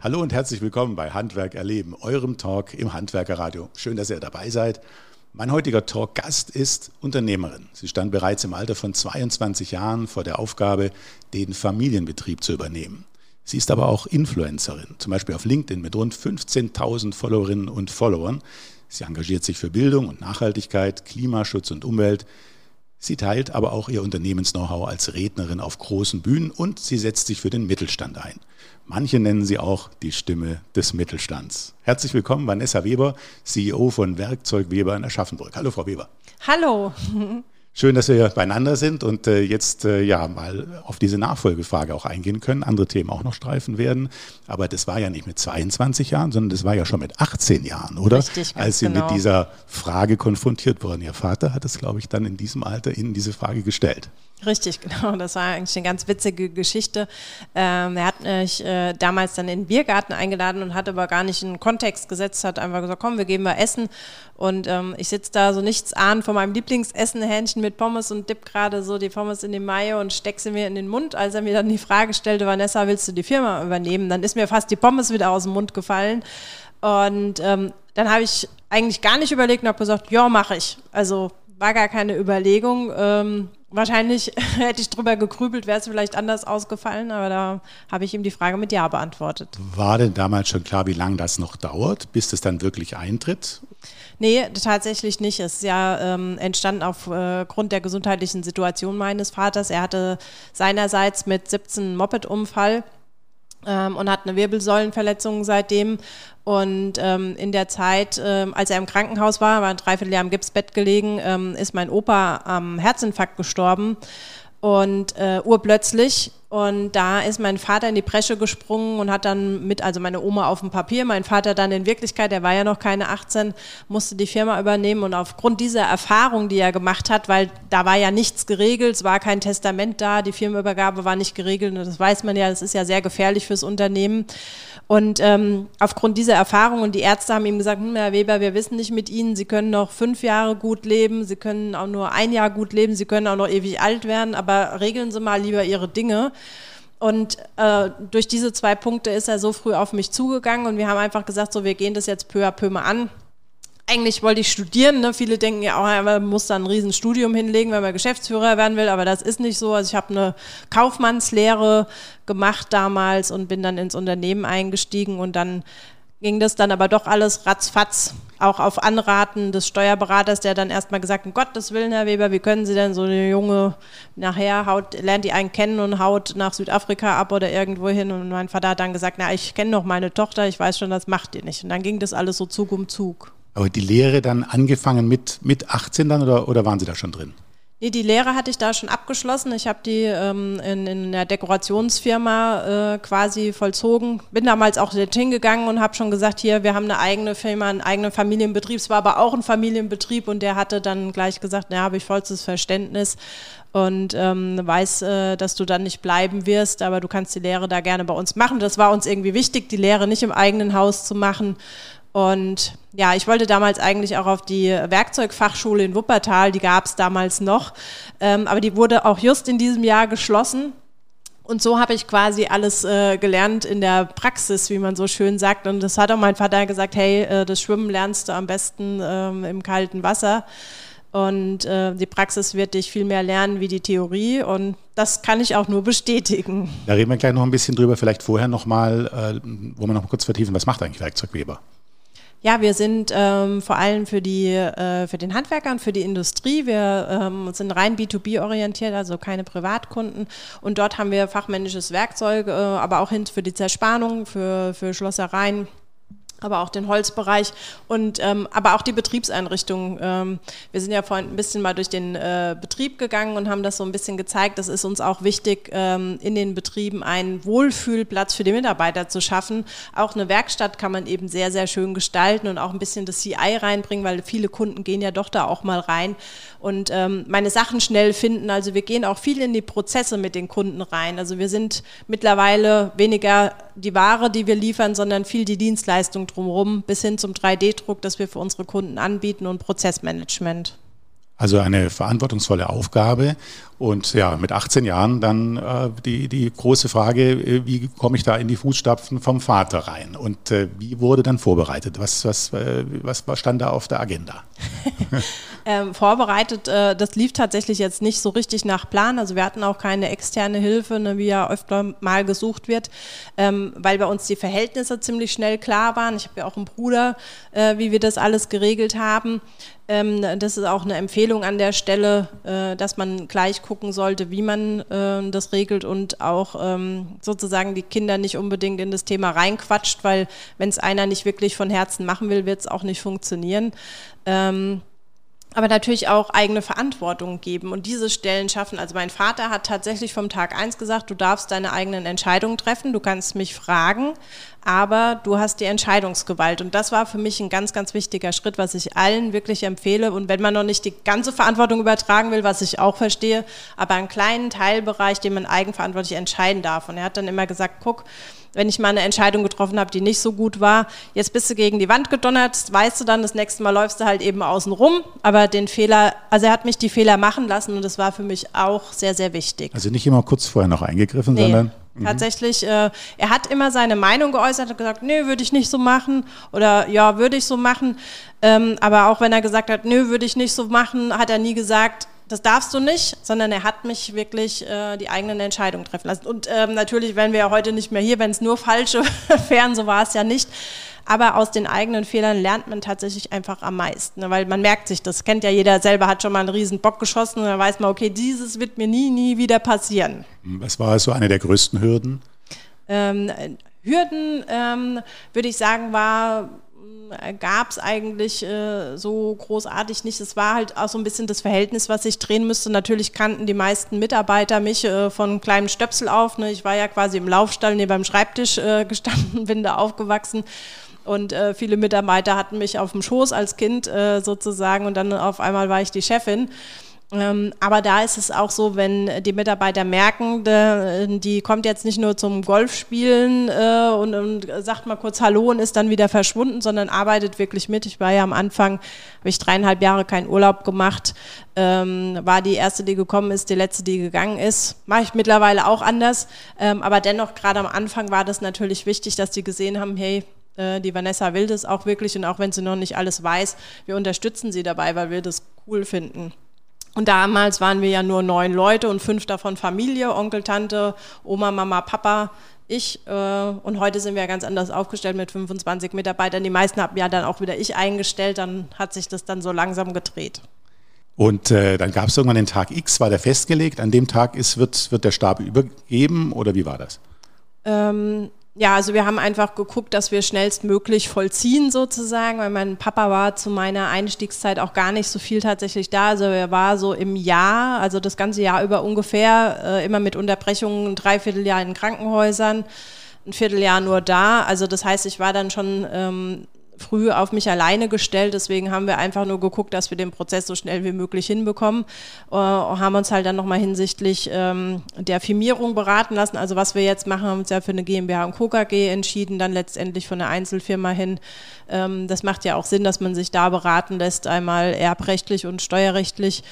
Hallo und herzlich willkommen bei Handwerk erleben, eurem Talk im Handwerkerradio. Schön, dass ihr dabei seid. Mein heutiger Talk-Gast ist Unternehmerin. Sie stand bereits im Alter von 22 Jahren vor der Aufgabe, den Familienbetrieb zu übernehmen. Sie ist aber auch Influencerin, zum Beispiel auf LinkedIn mit rund 15.000 Followerinnen und Followern. Sie engagiert sich für Bildung und Nachhaltigkeit, Klimaschutz und Umwelt. Sie teilt aber auch ihr Unternehmens-Know-how als Rednerin auf großen Bühnen und sie setzt sich für den Mittelstand ein. Manche nennen sie auch die Stimme des Mittelstands. Herzlich willkommen, Vanessa Weber, CEO von Werkzeug Weber in Aschaffenburg. Hallo, Frau Weber. Hallo. Schön, dass wir beieinander sind und äh, jetzt äh, ja mal auf diese Nachfolgefrage auch eingehen können, andere Themen auch noch streifen werden. Aber das war ja nicht mit 22 Jahren, sondern das war ja schon mit 18 Jahren, oder? Richtig, Als Sie genau. mit dieser Frage konfrontiert wurden. Ihr Vater hat es, glaube ich, dann in diesem Alter Ihnen diese Frage gestellt. Richtig, genau. Das war eigentlich eine ganz witzige Geschichte. Ähm, er hat mich äh, damals dann in den Biergarten eingeladen und hat aber gar nicht in den Kontext gesetzt, hat einfach gesagt, komm, wir gehen mal essen. Und ähm, ich sitze da so nichts ahnen von meinem Lieblingsessen, Hähnchen mit Pommes und dipp gerade so die Pommes in die Mayo und steck sie mir in den Mund. Als er mir dann die Frage stellte, Vanessa, willst du die Firma übernehmen? Dann ist mir fast die Pommes wieder aus dem Mund gefallen. Und ähm, dann habe ich eigentlich gar nicht überlegt und habe gesagt, ja, mache ich. Also war gar keine Überlegung. Ähm, wahrscheinlich hätte ich drüber gegrübelt, wäre es vielleicht anders ausgefallen, aber da habe ich ihm die Frage mit Ja beantwortet. War denn damals schon klar, wie lange das noch dauert, bis das dann wirklich eintritt? Nee, tatsächlich nicht. Es ist ja ähm, entstanden aufgrund der gesundheitlichen Situation meines Vaters. Er hatte seinerseits mit 17 einen Moped-Unfall ähm, und hat eine Wirbelsäulenverletzung seitdem. Und ähm, in der Zeit, ähm, als er im Krankenhaus war, war ein Dreivierteljahr im Gipsbett gelegen, ähm, ist mein Opa am Herzinfarkt gestorben und äh, urplötzlich. Und da ist mein Vater in die Bresche gesprungen und hat dann mit, also meine Oma auf dem Papier, mein Vater dann in Wirklichkeit, der war ja noch keine 18, musste die Firma übernehmen. Und aufgrund dieser Erfahrung, die er gemacht hat, weil da war ja nichts geregelt, es war kein Testament da, die Firmenübergabe war nicht geregelt. Und das weiß man ja, das ist ja sehr gefährlich fürs Unternehmen. Und ähm, aufgrund dieser Erfahrung und die Ärzte haben ihm gesagt, hm, Herr Weber, wir wissen nicht mit Ihnen, Sie können noch fünf Jahre gut leben, Sie können auch nur ein Jahr gut leben, Sie können auch noch ewig alt werden, aber regeln Sie mal lieber Ihre Dinge. Und äh, durch diese zwei Punkte ist er so früh auf mich zugegangen und wir haben einfach gesagt, so wir gehen das jetzt peu à peu mal an. Eigentlich wollte ich studieren. Ne? Viele denken ja auch, man muss da ein Riesenstudium hinlegen, wenn man Geschäftsführer werden will, aber das ist nicht so. Also ich habe eine Kaufmannslehre gemacht damals und bin dann ins Unternehmen eingestiegen und dann ging das dann aber doch alles ratzfatz, auch auf Anraten des Steuerberaters, der dann erstmal gesagt hat, um Gottes Willen, Herr Weber, wie können Sie denn so eine Junge nachher haut, lernt die einen kennen und haut nach Südafrika ab oder irgendwo hin und mein Vater hat dann gesagt, na, ich kenne doch meine Tochter, ich weiß schon, das macht ihr nicht. Und dann ging das alles so Zug um Zug. Aber die Lehre dann angefangen mit, mit 18 dann oder, oder waren Sie da schon drin? Nee, die Lehre hatte ich da schon abgeschlossen. Ich habe die ähm, in, in der Dekorationsfirma äh, quasi vollzogen. Bin damals auch dorthin gegangen und habe schon gesagt, hier, wir haben eine eigene Firma, einen eigenen Familienbetrieb. Es war aber auch ein Familienbetrieb und der hatte dann gleich gesagt, na, habe ich vollstes Verständnis und ähm, weiß, äh, dass du dann nicht bleiben wirst, aber du kannst die Lehre da gerne bei uns machen. Das war uns irgendwie wichtig, die Lehre nicht im eigenen Haus zu machen. Und ja, ich wollte damals eigentlich auch auf die Werkzeugfachschule in Wuppertal, die gab es damals noch, ähm, aber die wurde auch just in diesem Jahr geschlossen. Und so habe ich quasi alles äh, gelernt in der Praxis, wie man so schön sagt. Und das hat auch mein Vater gesagt, hey, äh, das Schwimmen lernst du am besten ähm, im kalten Wasser. Und äh, die Praxis wird dich viel mehr lernen wie die Theorie. Und das kann ich auch nur bestätigen. Da reden wir gleich noch ein bisschen drüber. Vielleicht vorher nochmal, äh, wo wir noch kurz vertiefen, was macht eigentlich Werkzeugweber? Ja, wir sind ähm, vor allem für, die, äh, für den Handwerker und für die Industrie. Wir ähm, sind rein B2B orientiert, also keine Privatkunden. Und dort haben wir fachmännisches Werkzeug, äh, aber auch hin für die Zerspannung, für, für Schlossereien aber auch den Holzbereich und ähm, aber auch die Betriebseinrichtungen. Ähm, wir sind ja vorhin ein bisschen mal durch den äh, Betrieb gegangen und haben das so ein bisschen gezeigt. Das ist uns auch wichtig, ähm, in den Betrieben einen Wohlfühlplatz für die Mitarbeiter zu schaffen. Auch eine Werkstatt kann man eben sehr, sehr schön gestalten und auch ein bisschen das CI reinbringen, weil viele Kunden gehen ja doch da auch mal rein und ähm, meine Sachen schnell finden. Also wir gehen auch viel in die Prozesse mit den Kunden rein. Also wir sind mittlerweile weniger die Ware, die wir liefern, sondern viel die Dienstleistung drumherum bis hin zum 3D-Druck, das wir für unsere Kunden anbieten und Prozessmanagement. Also eine verantwortungsvolle Aufgabe. Und ja, mit 18 Jahren dann äh, die, die große Frage, äh, wie komme ich da in die Fußstapfen vom Vater rein? Und äh, wie wurde dann vorbereitet? Was, was, äh, was, was stand da auf der Agenda? ähm, vorbereitet, äh, das lief tatsächlich jetzt nicht so richtig nach Plan. Also wir hatten auch keine externe Hilfe, ne, wie ja öfter mal gesucht wird, ähm, weil bei uns die Verhältnisse ziemlich schnell klar waren. Ich habe ja auch einen Bruder, äh, wie wir das alles geregelt haben. Ähm, das ist auch eine Empfehlung an der Stelle, äh, dass man gleich gucken sollte, wie man äh, das regelt und auch ähm, sozusagen die Kinder nicht unbedingt in das Thema reinquatscht, weil wenn es einer nicht wirklich von Herzen machen will, wird es auch nicht funktionieren. Ähm, aber natürlich auch eigene Verantwortung geben und diese Stellen schaffen. Also mein Vater hat tatsächlich vom Tag eins gesagt, du darfst deine eigenen Entscheidungen treffen, du kannst mich fragen, aber du hast die Entscheidungsgewalt. Und das war für mich ein ganz, ganz wichtiger Schritt, was ich allen wirklich empfehle. Und wenn man noch nicht die ganze Verantwortung übertragen will, was ich auch verstehe, aber einen kleinen Teilbereich, den man eigenverantwortlich entscheiden darf. Und er hat dann immer gesagt, guck, wenn ich mal eine Entscheidung getroffen habe, die nicht so gut war, jetzt bist du gegen die Wand gedonnert, weißt du dann, das nächste Mal läufst du halt eben außen rum, aber den Fehler, also er hat mich die Fehler machen lassen und das war für mich auch sehr, sehr wichtig. Also nicht immer kurz vorher noch eingegriffen, nee. sondern. Tatsächlich, äh, er hat immer seine Meinung geäußert, hat gesagt, nö, würde ich nicht so machen oder ja, würde ich so machen. Ähm, aber auch wenn er gesagt hat, nö, würde ich nicht so machen, hat er nie gesagt, das darfst du nicht, sondern er hat mich wirklich äh, die eigenen Entscheidungen treffen lassen. Und ähm, natürlich wären wir ja heute nicht mehr hier, wenn es nur falsche wären, so war es ja nicht. Aber aus den eigenen Fehlern lernt man tatsächlich einfach am meisten, ne? weil man merkt sich, das kennt ja jeder selber, hat schon mal einen riesen Bock geschossen und dann weiß man, okay, dieses wird mir nie, nie wieder passieren. Was war so eine der größten Hürden? Ähm, Hürden, ähm, würde ich sagen, war gab es eigentlich äh, so großartig nicht. Es war halt auch so ein bisschen das Verhältnis, was ich drehen müsste. Natürlich kannten die meisten Mitarbeiter mich äh, von kleinem Stöpsel auf. Ne? Ich war ja quasi im Laufstall neben beim Schreibtisch äh, gestanden, bin da aufgewachsen. Und äh, viele Mitarbeiter hatten mich auf dem Schoß als Kind äh, sozusagen und dann auf einmal war ich die Chefin. Ähm, aber da ist es auch so, wenn die Mitarbeiter merken, de, die kommt jetzt nicht nur zum Golfspielen äh, und, und, sagt mal kurz Hallo und ist dann wieder verschwunden, sondern arbeitet wirklich mit. Ich war ja am Anfang, habe ich dreieinhalb Jahre keinen Urlaub gemacht, ähm, war die erste, die gekommen ist, die letzte, die gegangen ist. Mache ich mittlerweile auch anders, ähm, aber dennoch gerade am Anfang war das natürlich wichtig, dass die gesehen haben, hey, die Vanessa will das auch wirklich und auch wenn sie noch nicht alles weiß, wir unterstützen sie dabei, weil wir das cool finden. Und damals waren wir ja nur neun Leute und fünf davon Familie, Onkel, Tante, Oma, Mama, Papa, ich. Äh, und heute sind wir ganz anders aufgestellt mit 25 Mitarbeitern. Die meisten haben ja dann auch wieder ich eingestellt. Dann hat sich das dann so langsam gedreht. Und äh, dann gab es irgendwann den Tag X, war der festgelegt. An dem Tag ist, wird, wird der Stab übergeben oder wie war das? Ähm, ja, also wir haben einfach geguckt, dass wir schnellstmöglich vollziehen sozusagen, weil mein Papa war zu meiner Einstiegszeit auch gar nicht so viel tatsächlich da. Also er war so im Jahr, also das ganze Jahr über ungefähr, äh, immer mit Unterbrechungen, ein Dreivierteljahr in Krankenhäusern, ein Vierteljahr nur da. Also das heißt, ich war dann schon ähm, früh auf mich alleine gestellt. Deswegen haben wir einfach nur geguckt, dass wir den Prozess so schnell wie möglich hinbekommen. Äh, haben uns halt dann nochmal hinsichtlich ähm, der Firmierung beraten lassen. Also was wir jetzt machen, haben uns ja für eine GmbH und Co. KG entschieden, dann letztendlich von einer Einzelfirma hin. Ähm, das macht ja auch Sinn, dass man sich da beraten lässt, einmal erbrechtlich und steuerrechtlich.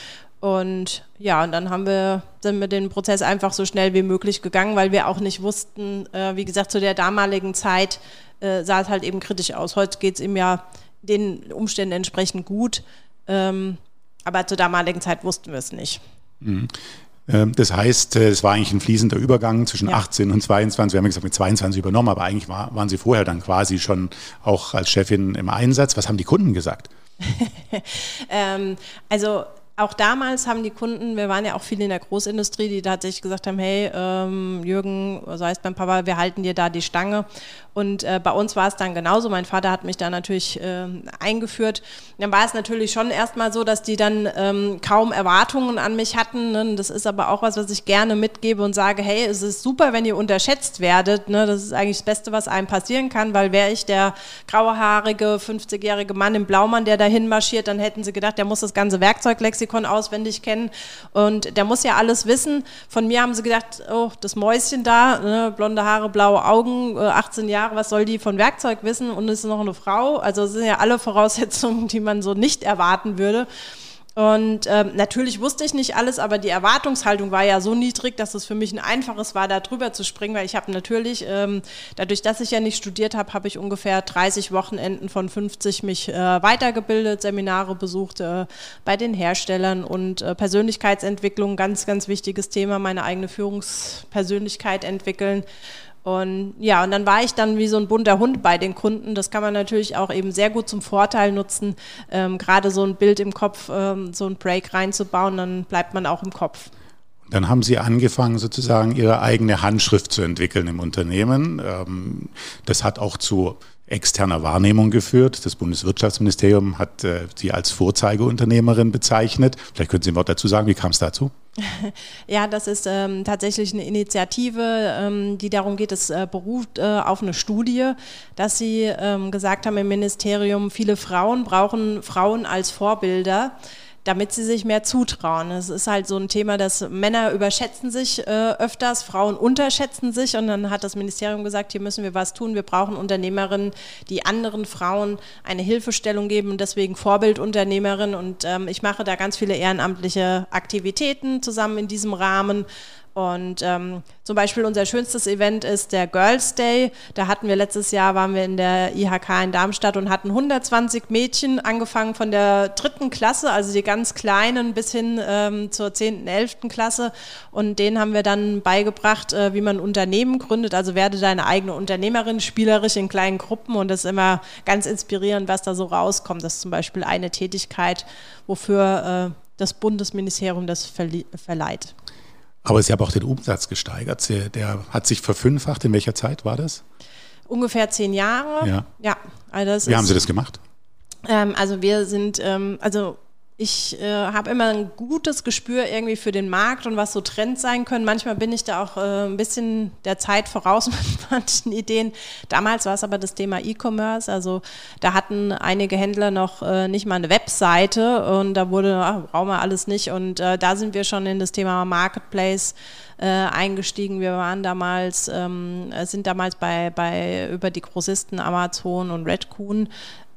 Und ja, und dann haben wir, sind wir den Prozess einfach so schnell wie möglich gegangen, weil wir auch nicht wussten, äh, wie gesagt, zu der damaligen Zeit, äh, sah es halt eben kritisch aus. Heute geht es ihm ja den Umständen entsprechend gut, ähm, aber zur damaligen Zeit wussten wir es nicht. Mhm. Ähm, das heißt, äh, es war eigentlich ein fließender Übergang zwischen ja. 18 und 22. Wir haben gesagt, mit 22 übernommen, aber eigentlich war, waren Sie vorher dann quasi schon auch als Chefin im Einsatz. Was haben die Kunden gesagt? ähm, also auch damals haben die Kunden, wir waren ja auch viele in der Großindustrie, die tatsächlich gesagt haben, hey, ähm, Jürgen, so heißt mein Papa, wir halten dir da die Stange. Und äh, bei uns war es dann genauso. Mein Vater hat mich da natürlich äh, eingeführt. Dann war es natürlich schon erstmal so, dass die dann ähm, kaum Erwartungen an mich hatten. Ne? Das ist aber auch was, was ich gerne mitgebe und sage, hey, es ist super, wenn ihr unterschätzt werdet. Ne? Das ist eigentlich das Beste, was einem passieren kann, weil wäre ich der grauhaarige, 50-jährige Mann im Blaumann, der dahin marschiert, dann hätten sie gedacht, der muss das ganze Werkzeuglexikon auswendig kennen und der muss ja alles wissen. Von mir haben sie gedacht, oh, das Mäuschen da, ne? blonde Haare, blaue Augen, äh, 18 Jahre Jahre, was soll die von Werkzeug wissen und ist noch eine Frau? Also es sind ja alle Voraussetzungen, die man so nicht erwarten würde. Und ähm, natürlich wusste ich nicht alles, aber die Erwartungshaltung war ja so niedrig, dass es für mich ein einfaches war, da drüber zu springen, weil ich habe natürlich, ähm, dadurch, dass ich ja nicht studiert habe, habe ich ungefähr 30 Wochenenden von 50 mich äh, weitergebildet, Seminare besucht äh, bei den Herstellern und äh, Persönlichkeitsentwicklung, ganz, ganz wichtiges Thema, meine eigene Führungspersönlichkeit entwickeln. Und ja, und dann war ich dann wie so ein bunter Hund bei den Kunden. Das kann man natürlich auch eben sehr gut zum Vorteil nutzen, ähm, gerade so ein Bild im Kopf, ähm, so ein Break reinzubauen, dann bleibt man auch im Kopf. Dann haben Sie angefangen, sozusagen Ihre eigene Handschrift zu entwickeln im Unternehmen. Ähm, das hat auch zu externer Wahrnehmung geführt. Das Bundeswirtschaftsministerium hat äh, Sie als Vorzeigeunternehmerin bezeichnet. Vielleicht können Sie ein Wort dazu sagen, wie kam es dazu? Ja, das ist ähm, tatsächlich eine Initiative, ähm, die darum geht, es äh, beruht äh, auf eine Studie, dass sie ähm, gesagt haben im Ministerium, viele Frauen brauchen Frauen als Vorbilder damit sie sich mehr zutrauen. Es ist halt so ein Thema, dass Männer überschätzen sich äh, öfters, Frauen unterschätzen sich und dann hat das Ministerium gesagt, hier müssen wir was tun. Wir brauchen Unternehmerinnen, die anderen Frauen eine Hilfestellung geben und deswegen Vorbildunternehmerin und ähm, ich mache da ganz viele ehrenamtliche Aktivitäten zusammen in diesem Rahmen und ähm, zum Beispiel unser schönstes Event ist der Girls Day. Da hatten wir letztes Jahr, waren wir in der IHK in Darmstadt und hatten 120 Mädchen, angefangen von der dritten Klasse, also die ganz kleinen, bis hin ähm, zur zehnten, elften Klasse. Und denen haben wir dann beigebracht, äh, wie man Unternehmen gründet. Also werde deine eigene Unternehmerin, spielerisch in kleinen Gruppen. Und das ist immer ganz inspirierend, was da so rauskommt. Das ist zum Beispiel eine Tätigkeit, wofür äh, das Bundesministerium das verleiht. Aber Sie haben auch den Umsatz gesteigert. Der hat sich verfünffacht. In welcher Zeit war das? Ungefähr zehn Jahre. Ja. ja also Wie haben Sie das gemacht? Ähm, also wir sind, ähm, also ich äh, habe immer ein gutes Gespür irgendwie für den Markt und was so Trends sein können. Manchmal bin ich da auch äh, ein bisschen der Zeit voraus mit manchen Ideen. Damals war es aber das Thema E-Commerce. Also da hatten einige Händler noch äh, nicht mal eine Webseite und da wurde, ach, brauchen wir alles nicht. Und äh, da sind wir schon in das Thema Marketplace äh, eingestiegen. Wir waren damals, ähm, sind damals bei, bei über die Großisten Amazon und Redcoon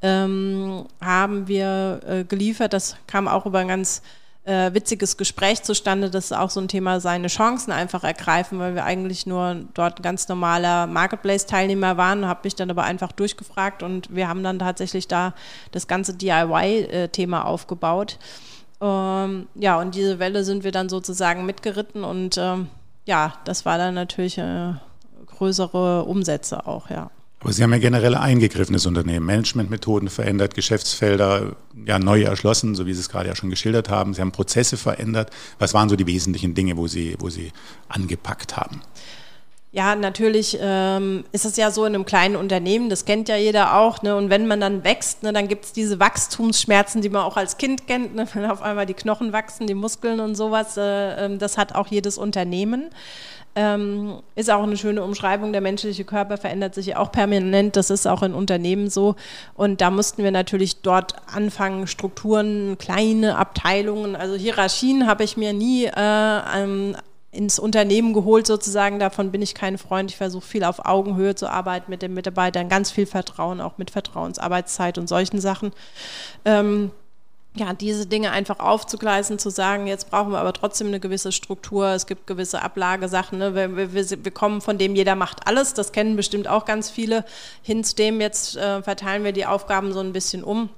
ähm, haben wir äh, geliefert. Das kam auch über ein ganz äh, witziges Gespräch zustande, das ist auch so ein Thema, seine Chancen einfach ergreifen, weil wir eigentlich nur dort ein ganz normaler Marketplace-Teilnehmer waren, habe mich dann aber einfach durchgefragt und wir haben dann tatsächlich da das ganze DIY-Thema aufgebaut. Ähm, ja, und diese Welle sind wir dann sozusagen mitgeritten und ähm, ja, das war dann natürlich äh, größere Umsätze auch, ja. Aber Sie haben ja generell eingegriffenes Unternehmen, Managementmethoden verändert, Geschäftsfelder ja neu erschlossen, so wie Sie es gerade ja schon geschildert haben. Sie haben Prozesse verändert. Was waren so die wesentlichen Dinge, wo Sie, wo Sie angepackt haben? Ja, natürlich ähm, ist es ja so in einem kleinen Unternehmen, das kennt ja jeder auch. Ne? Und wenn man dann wächst, ne, dann gibt es diese Wachstumsschmerzen, die man auch als Kind kennt, ne? wenn auf einmal die Knochen wachsen, die Muskeln und sowas. Äh, ähm, das hat auch jedes Unternehmen. Ähm, ist auch eine schöne Umschreibung. Der menschliche Körper verändert sich ja auch permanent. Das ist auch in Unternehmen so. Und da mussten wir natürlich dort anfangen, Strukturen, kleine Abteilungen, also Hierarchien habe ich mir nie äh, ins Unternehmen geholt sozusagen. Davon bin ich kein Freund. Ich versuche viel auf Augenhöhe zu arbeiten mit den Mitarbeitern, ganz viel Vertrauen, auch mit Vertrauensarbeitszeit und solchen Sachen. Ähm, ja, diese Dinge einfach aufzugleisen, zu sagen, jetzt brauchen wir aber trotzdem eine gewisse Struktur, es gibt gewisse Ablagesachen, ne? wir, wir, wir kommen von dem, jeder macht alles, das kennen bestimmt auch ganz viele, hin zu dem, jetzt äh, verteilen wir die Aufgaben so ein bisschen um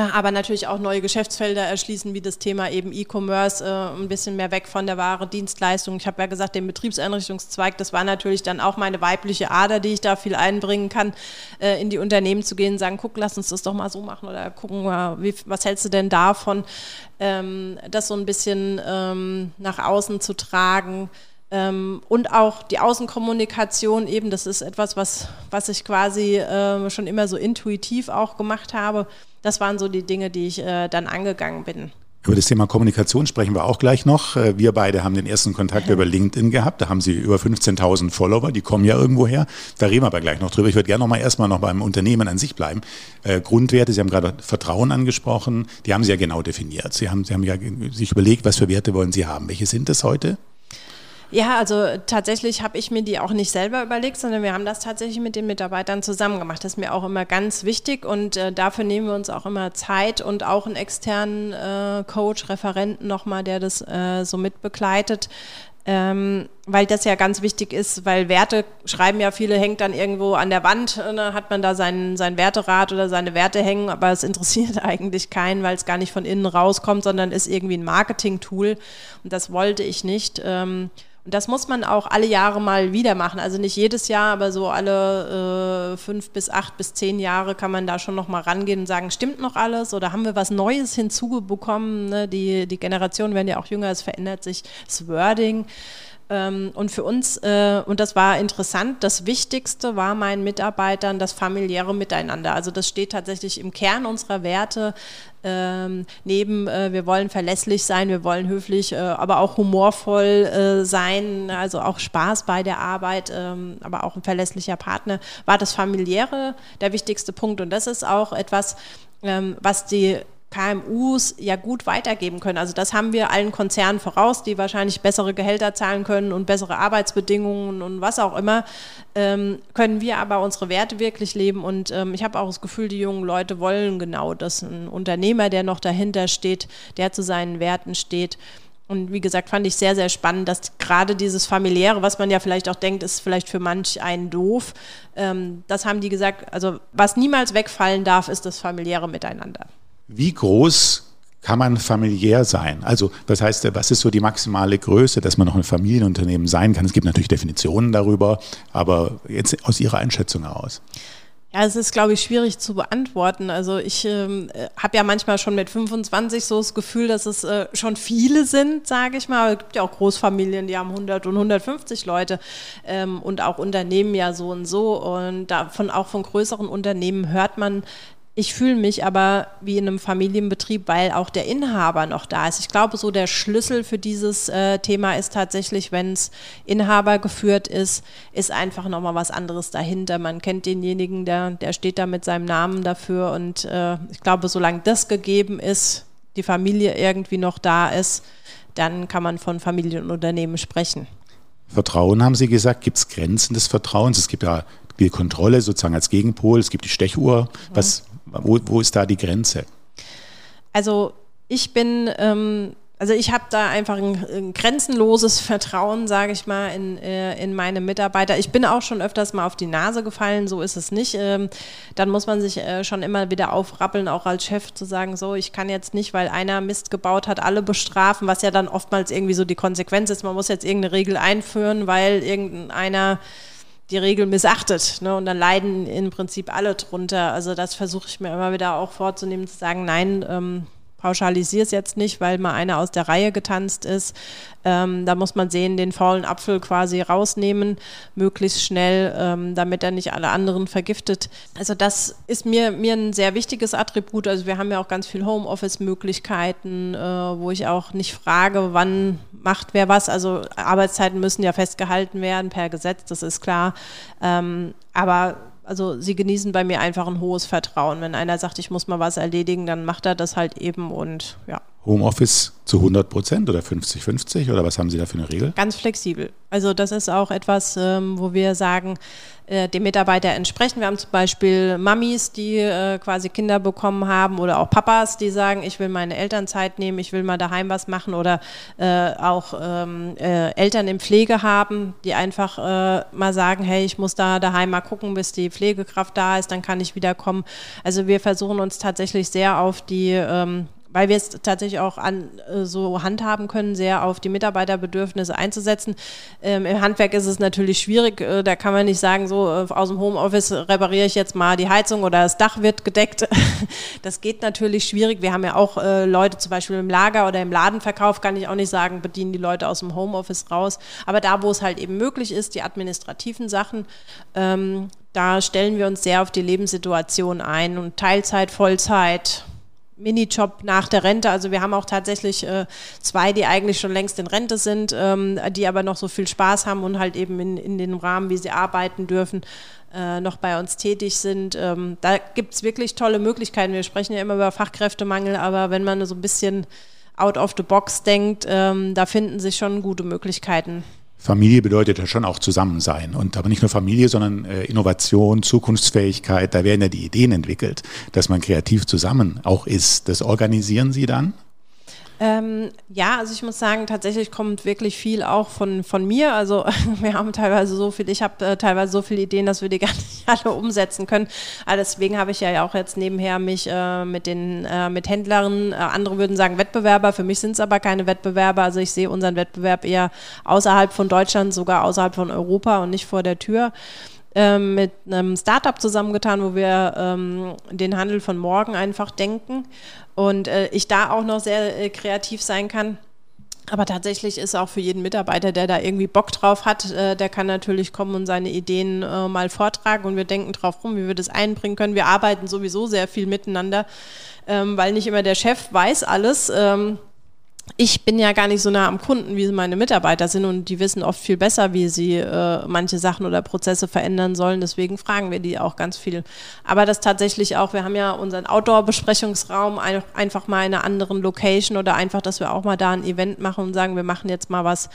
aber natürlich auch neue Geschäftsfelder erschließen, wie das Thema eben E-Commerce, äh, ein bisschen mehr weg von der Ware, Dienstleistung. Ich habe ja gesagt, den Betriebseinrichtungszweig, das war natürlich dann auch meine weibliche Ader, die ich da viel einbringen kann, äh, in die Unternehmen zu gehen, sagen, guck, lass uns das doch mal so machen oder gucken wie, was hältst du denn davon, ähm, das so ein bisschen ähm, nach außen zu tragen. Ähm, und auch die Außenkommunikation eben, das ist etwas, was, was ich quasi äh, schon immer so intuitiv auch gemacht habe. Das waren so die Dinge, die ich äh, dann angegangen bin. Über das Thema Kommunikation sprechen wir auch gleich noch. Äh, wir beide haben den ersten Kontakt über LinkedIn gehabt. Da haben Sie über 15.000 Follower, die kommen ja irgendwo her. Da reden wir aber gleich noch drüber. Ich würde gerne noch mal erstmal noch beim Unternehmen an sich bleiben. Äh, Grundwerte, Sie haben gerade Vertrauen angesprochen, die haben Sie ja genau definiert. Sie haben, Sie haben ja sich überlegt, was für Werte wollen Sie haben. Welche sind das heute? Ja, also tatsächlich habe ich mir die auch nicht selber überlegt, sondern wir haben das tatsächlich mit den Mitarbeitern zusammen gemacht. Das ist mir auch immer ganz wichtig und äh, dafür nehmen wir uns auch immer Zeit und auch einen externen äh, Coach, Referenten nochmal, der das äh, so mitbegleitet. Ähm, weil das ja ganz wichtig ist, weil Werte schreiben ja viele, hängt dann irgendwo an der Wand dann hat man da sein, sein Werterad oder seine Werte hängen, aber es interessiert eigentlich keinen, weil es gar nicht von innen rauskommt, sondern ist irgendwie ein Marketing-Tool und das wollte ich nicht. Ähm, und das muss man auch alle Jahre mal wieder machen. Also nicht jedes Jahr, aber so alle äh, fünf bis acht bis zehn Jahre kann man da schon noch mal rangehen und sagen, stimmt noch alles oder haben wir was Neues hinzubekommen? Ne? Die, die Generationen werden ja auch jünger, es verändert sich das Wording. Ähm, und für uns, äh, und das war interessant, das Wichtigste war meinen Mitarbeitern das familiäre Miteinander. Also das steht tatsächlich im Kern unserer Werte. Ähm, neben, äh, wir wollen verlässlich sein, wir wollen höflich, äh, aber auch humorvoll sein, also auch Spaß bei der Arbeit, ähm, aber auch ein verlässlicher Partner, war das familiäre der wichtigste Punkt. Und das ist auch etwas, was die KMUs ja gut weitergeben können. Also das haben wir allen Konzernen voraus, die wahrscheinlich bessere Gehälter zahlen können und bessere Arbeitsbedingungen und was auch immer, ähm, können wir aber unsere Werte wirklich leben. Und ähm, ich habe auch das Gefühl, die jungen Leute wollen genau das. Ein Unternehmer, der noch dahinter steht, der zu seinen Werten steht. Und wie gesagt, fand ich sehr, sehr spannend, dass gerade dieses familiäre, was man ja vielleicht auch denkt, ist vielleicht für manch einen doof, ähm, das haben die gesagt, also was niemals wegfallen darf, ist das familiäre Miteinander. Wie groß kann man familiär sein? Also, was heißt, was ist so die maximale Größe, dass man noch ein Familienunternehmen sein kann? Es gibt natürlich Definitionen darüber, aber jetzt aus Ihrer Einschätzung heraus. Ja, es ist, glaube ich, schwierig zu beantworten. Also ich ähm, habe ja manchmal schon mit 25 so das Gefühl, dass es äh, schon viele sind, sage ich mal. Es gibt ja auch Großfamilien, die haben 100 und 150 Leute ähm, und auch Unternehmen ja so und so. Und davon auch von größeren Unternehmen hört man ich fühle mich aber wie in einem Familienbetrieb, weil auch der Inhaber noch da ist. Ich glaube, so der Schlüssel für dieses äh, Thema ist tatsächlich, wenn es Inhaber geführt ist, ist einfach nochmal was anderes dahinter. Man kennt denjenigen, der, der steht da mit seinem Namen dafür. Und äh, ich glaube, solange das gegeben ist, die Familie irgendwie noch da ist, dann kann man von Familienunternehmen sprechen. Vertrauen haben Sie gesagt, gibt es Grenzen des Vertrauens? Es gibt ja die Kontrolle sozusagen als Gegenpol, es gibt die Stechuhr. Was, wo, wo ist da die Grenze? Also ich bin, ähm, also ich habe da einfach ein, ein, grenzenloses Vertrauen, sage ich mal, in, äh, in meine Mitarbeiter. Ich bin auch schon öfters mal auf die Nase gefallen, so ist es nicht. Ähm, dann muss man sich äh, schon immer wieder aufrappeln, auch als Chef zu sagen, so, ich kann jetzt nicht, weil einer Mist gebaut hat, alle bestrafen, was ja dann oftmals irgendwie so die Konsequenz ist. Man muss jetzt irgendeine Regel einführen, weil irgendeiner die Regel missachtet. Ne? Und dann leiden im Prinzip alle drunter. Also das versuche ich mir immer wieder auch vorzunehmen, zu sagen, nein, ähm, pauschalisiere es jetzt nicht, weil mal einer aus der Reihe getanzt ist. Ähm, da muss man sehen, den faulen Apfel quasi rausnehmen, möglichst schnell, ähm, damit er nicht alle anderen vergiftet. Also das ist mir, mir ein sehr wichtiges Attribut. Also wir haben ja auch ganz viel Homeoffice-Möglichkeiten, äh, wo ich auch nicht frage, wann macht wer was. Also Arbeitszeiten müssen ja festgehalten werden per Gesetz, das ist klar. Ähm, aber also sie genießen bei mir einfach ein hohes Vertrauen. Wenn einer sagt, ich muss mal was erledigen, dann macht er das halt eben und ja. Homeoffice zu 100 Prozent oder 50-50 oder was haben Sie da für eine Regel? Ganz flexibel. Also das ist auch etwas, ähm, wo wir sagen, äh, dem Mitarbeiter entsprechen. Wir haben zum Beispiel Mamis, die äh, quasi Kinder bekommen haben oder auch Papas, die sagen, ich will meine Elternzeit nehmen, ich will mal daheim was machen oder äh, auch ähm, äh, Eltern in Pflege haben, die einfach mal sagen, hey, ich muss da daheim mal gucken, bis die Pflegekraft da ist, dann kann ich wiederkommen. Also wir versuchen uns tatsächlich sehr auf die ähm, weil wir es tatsächlich auch an, äh, so handhaben können, sehr auf die Mitarbeiterbedürfnisse einzusetzen. Ähm, Im Handwerk ist es natürlich schwierig, äh, da kann man nicht sagen, so äh, aus dem Homeoffice repariere ich jetzt mal die Heizung oder das Dach wird gedeckt. das geht natürlich schwierig. Wir haben ja auch äh, Leute zum Beispiel im Lager oder im Ladenverkauf, kann ich auch nicht sagen, bedienen die Leute aus dem Homeoffice raus. Aber da, wo es halt eben möglich ist, die administrativen Sachen, ähm, da stellen wir uns sehr auf die Lebenssituation ein und Teilzeit, Vollzeit, Minijob nach der Rente. Also wir haben auch tatsächlich äh, zwei, die eigentlich schon längst in Rente sind, ähm, die aber noch so viel Spaß haben und halt eben in, in dem Rahmen, wie sie arbeiten dürfen, äh, noch bei uns tätig sind. Ähm, da gibt es wirklich tolle Möglichkeiten. Wir sprechen ja immer über Fachkräftemangel, aber wenn man so ein bisschen out of the box denkt, ähm, da finden sich schon gute Möglichkeiten. Familie bedeutet ja schon auch Zusammensein. Und aber nicht nur Familie, sondern äh, Innovation, Zukunftsfähigkeit. Da werden ja die Ideen entwickelt, dass man kreativ zusammen auch ist. Das organisieren Sie dann? Ähm, ja, also ich muss sagen, tatsächlich kommt wirklich viel auch von, von mir. Also wir haben teilweise so viel, ich habe äh, teilweise so viele Ideen, dass wir die gar nicht alle umsetzen können. Aber deswegen habe ich ja auch jetzt nebenher mich äh, mit den äh, mit Händlern, äh, andere würden sagen Wettbewerber, für mich sind es aber keine Wettbewerber. Also ich sehe unseren Wettbewerb eher außerhalb von Deutschland, sogar außerhalb von Europa und nicht vor der Tür ähm, mit einem Startup zusammengetan, wo wir ähm, den Handel von morgen einfach denken und äh, ich da auch noch sehr äh, kreativ sein kann. Aber tatsächlich ist auch für jeden Mitarbeiter, der da irgendwie Bock drauf hat, äh, der kann natürlich kommen und seine Ideen äh, mal vortragen und wir denken drauf rum, wie wir das einbringen können. Wir arbeiten sowieso sehr viel miteinander, ähm, weil nicht immer der Chef weiß alles. Ähm, ich bin ja gar nicht so nah am Kunden, wie meine Mitarbeiter sind und die wissen oft viel besser, wie sie äh, manche Sachen oder Prozesse verändern sollen. Deswegen fragen wir die auch ganz viel. Aber das tatsächlich auch, wir haben ja unseren Outdoor-Besprechungsraum ein, einfach mal in einer anderen Location oder einfach, dass wir auch mal da ein Event machen und sagen, wir machen jetzt mal was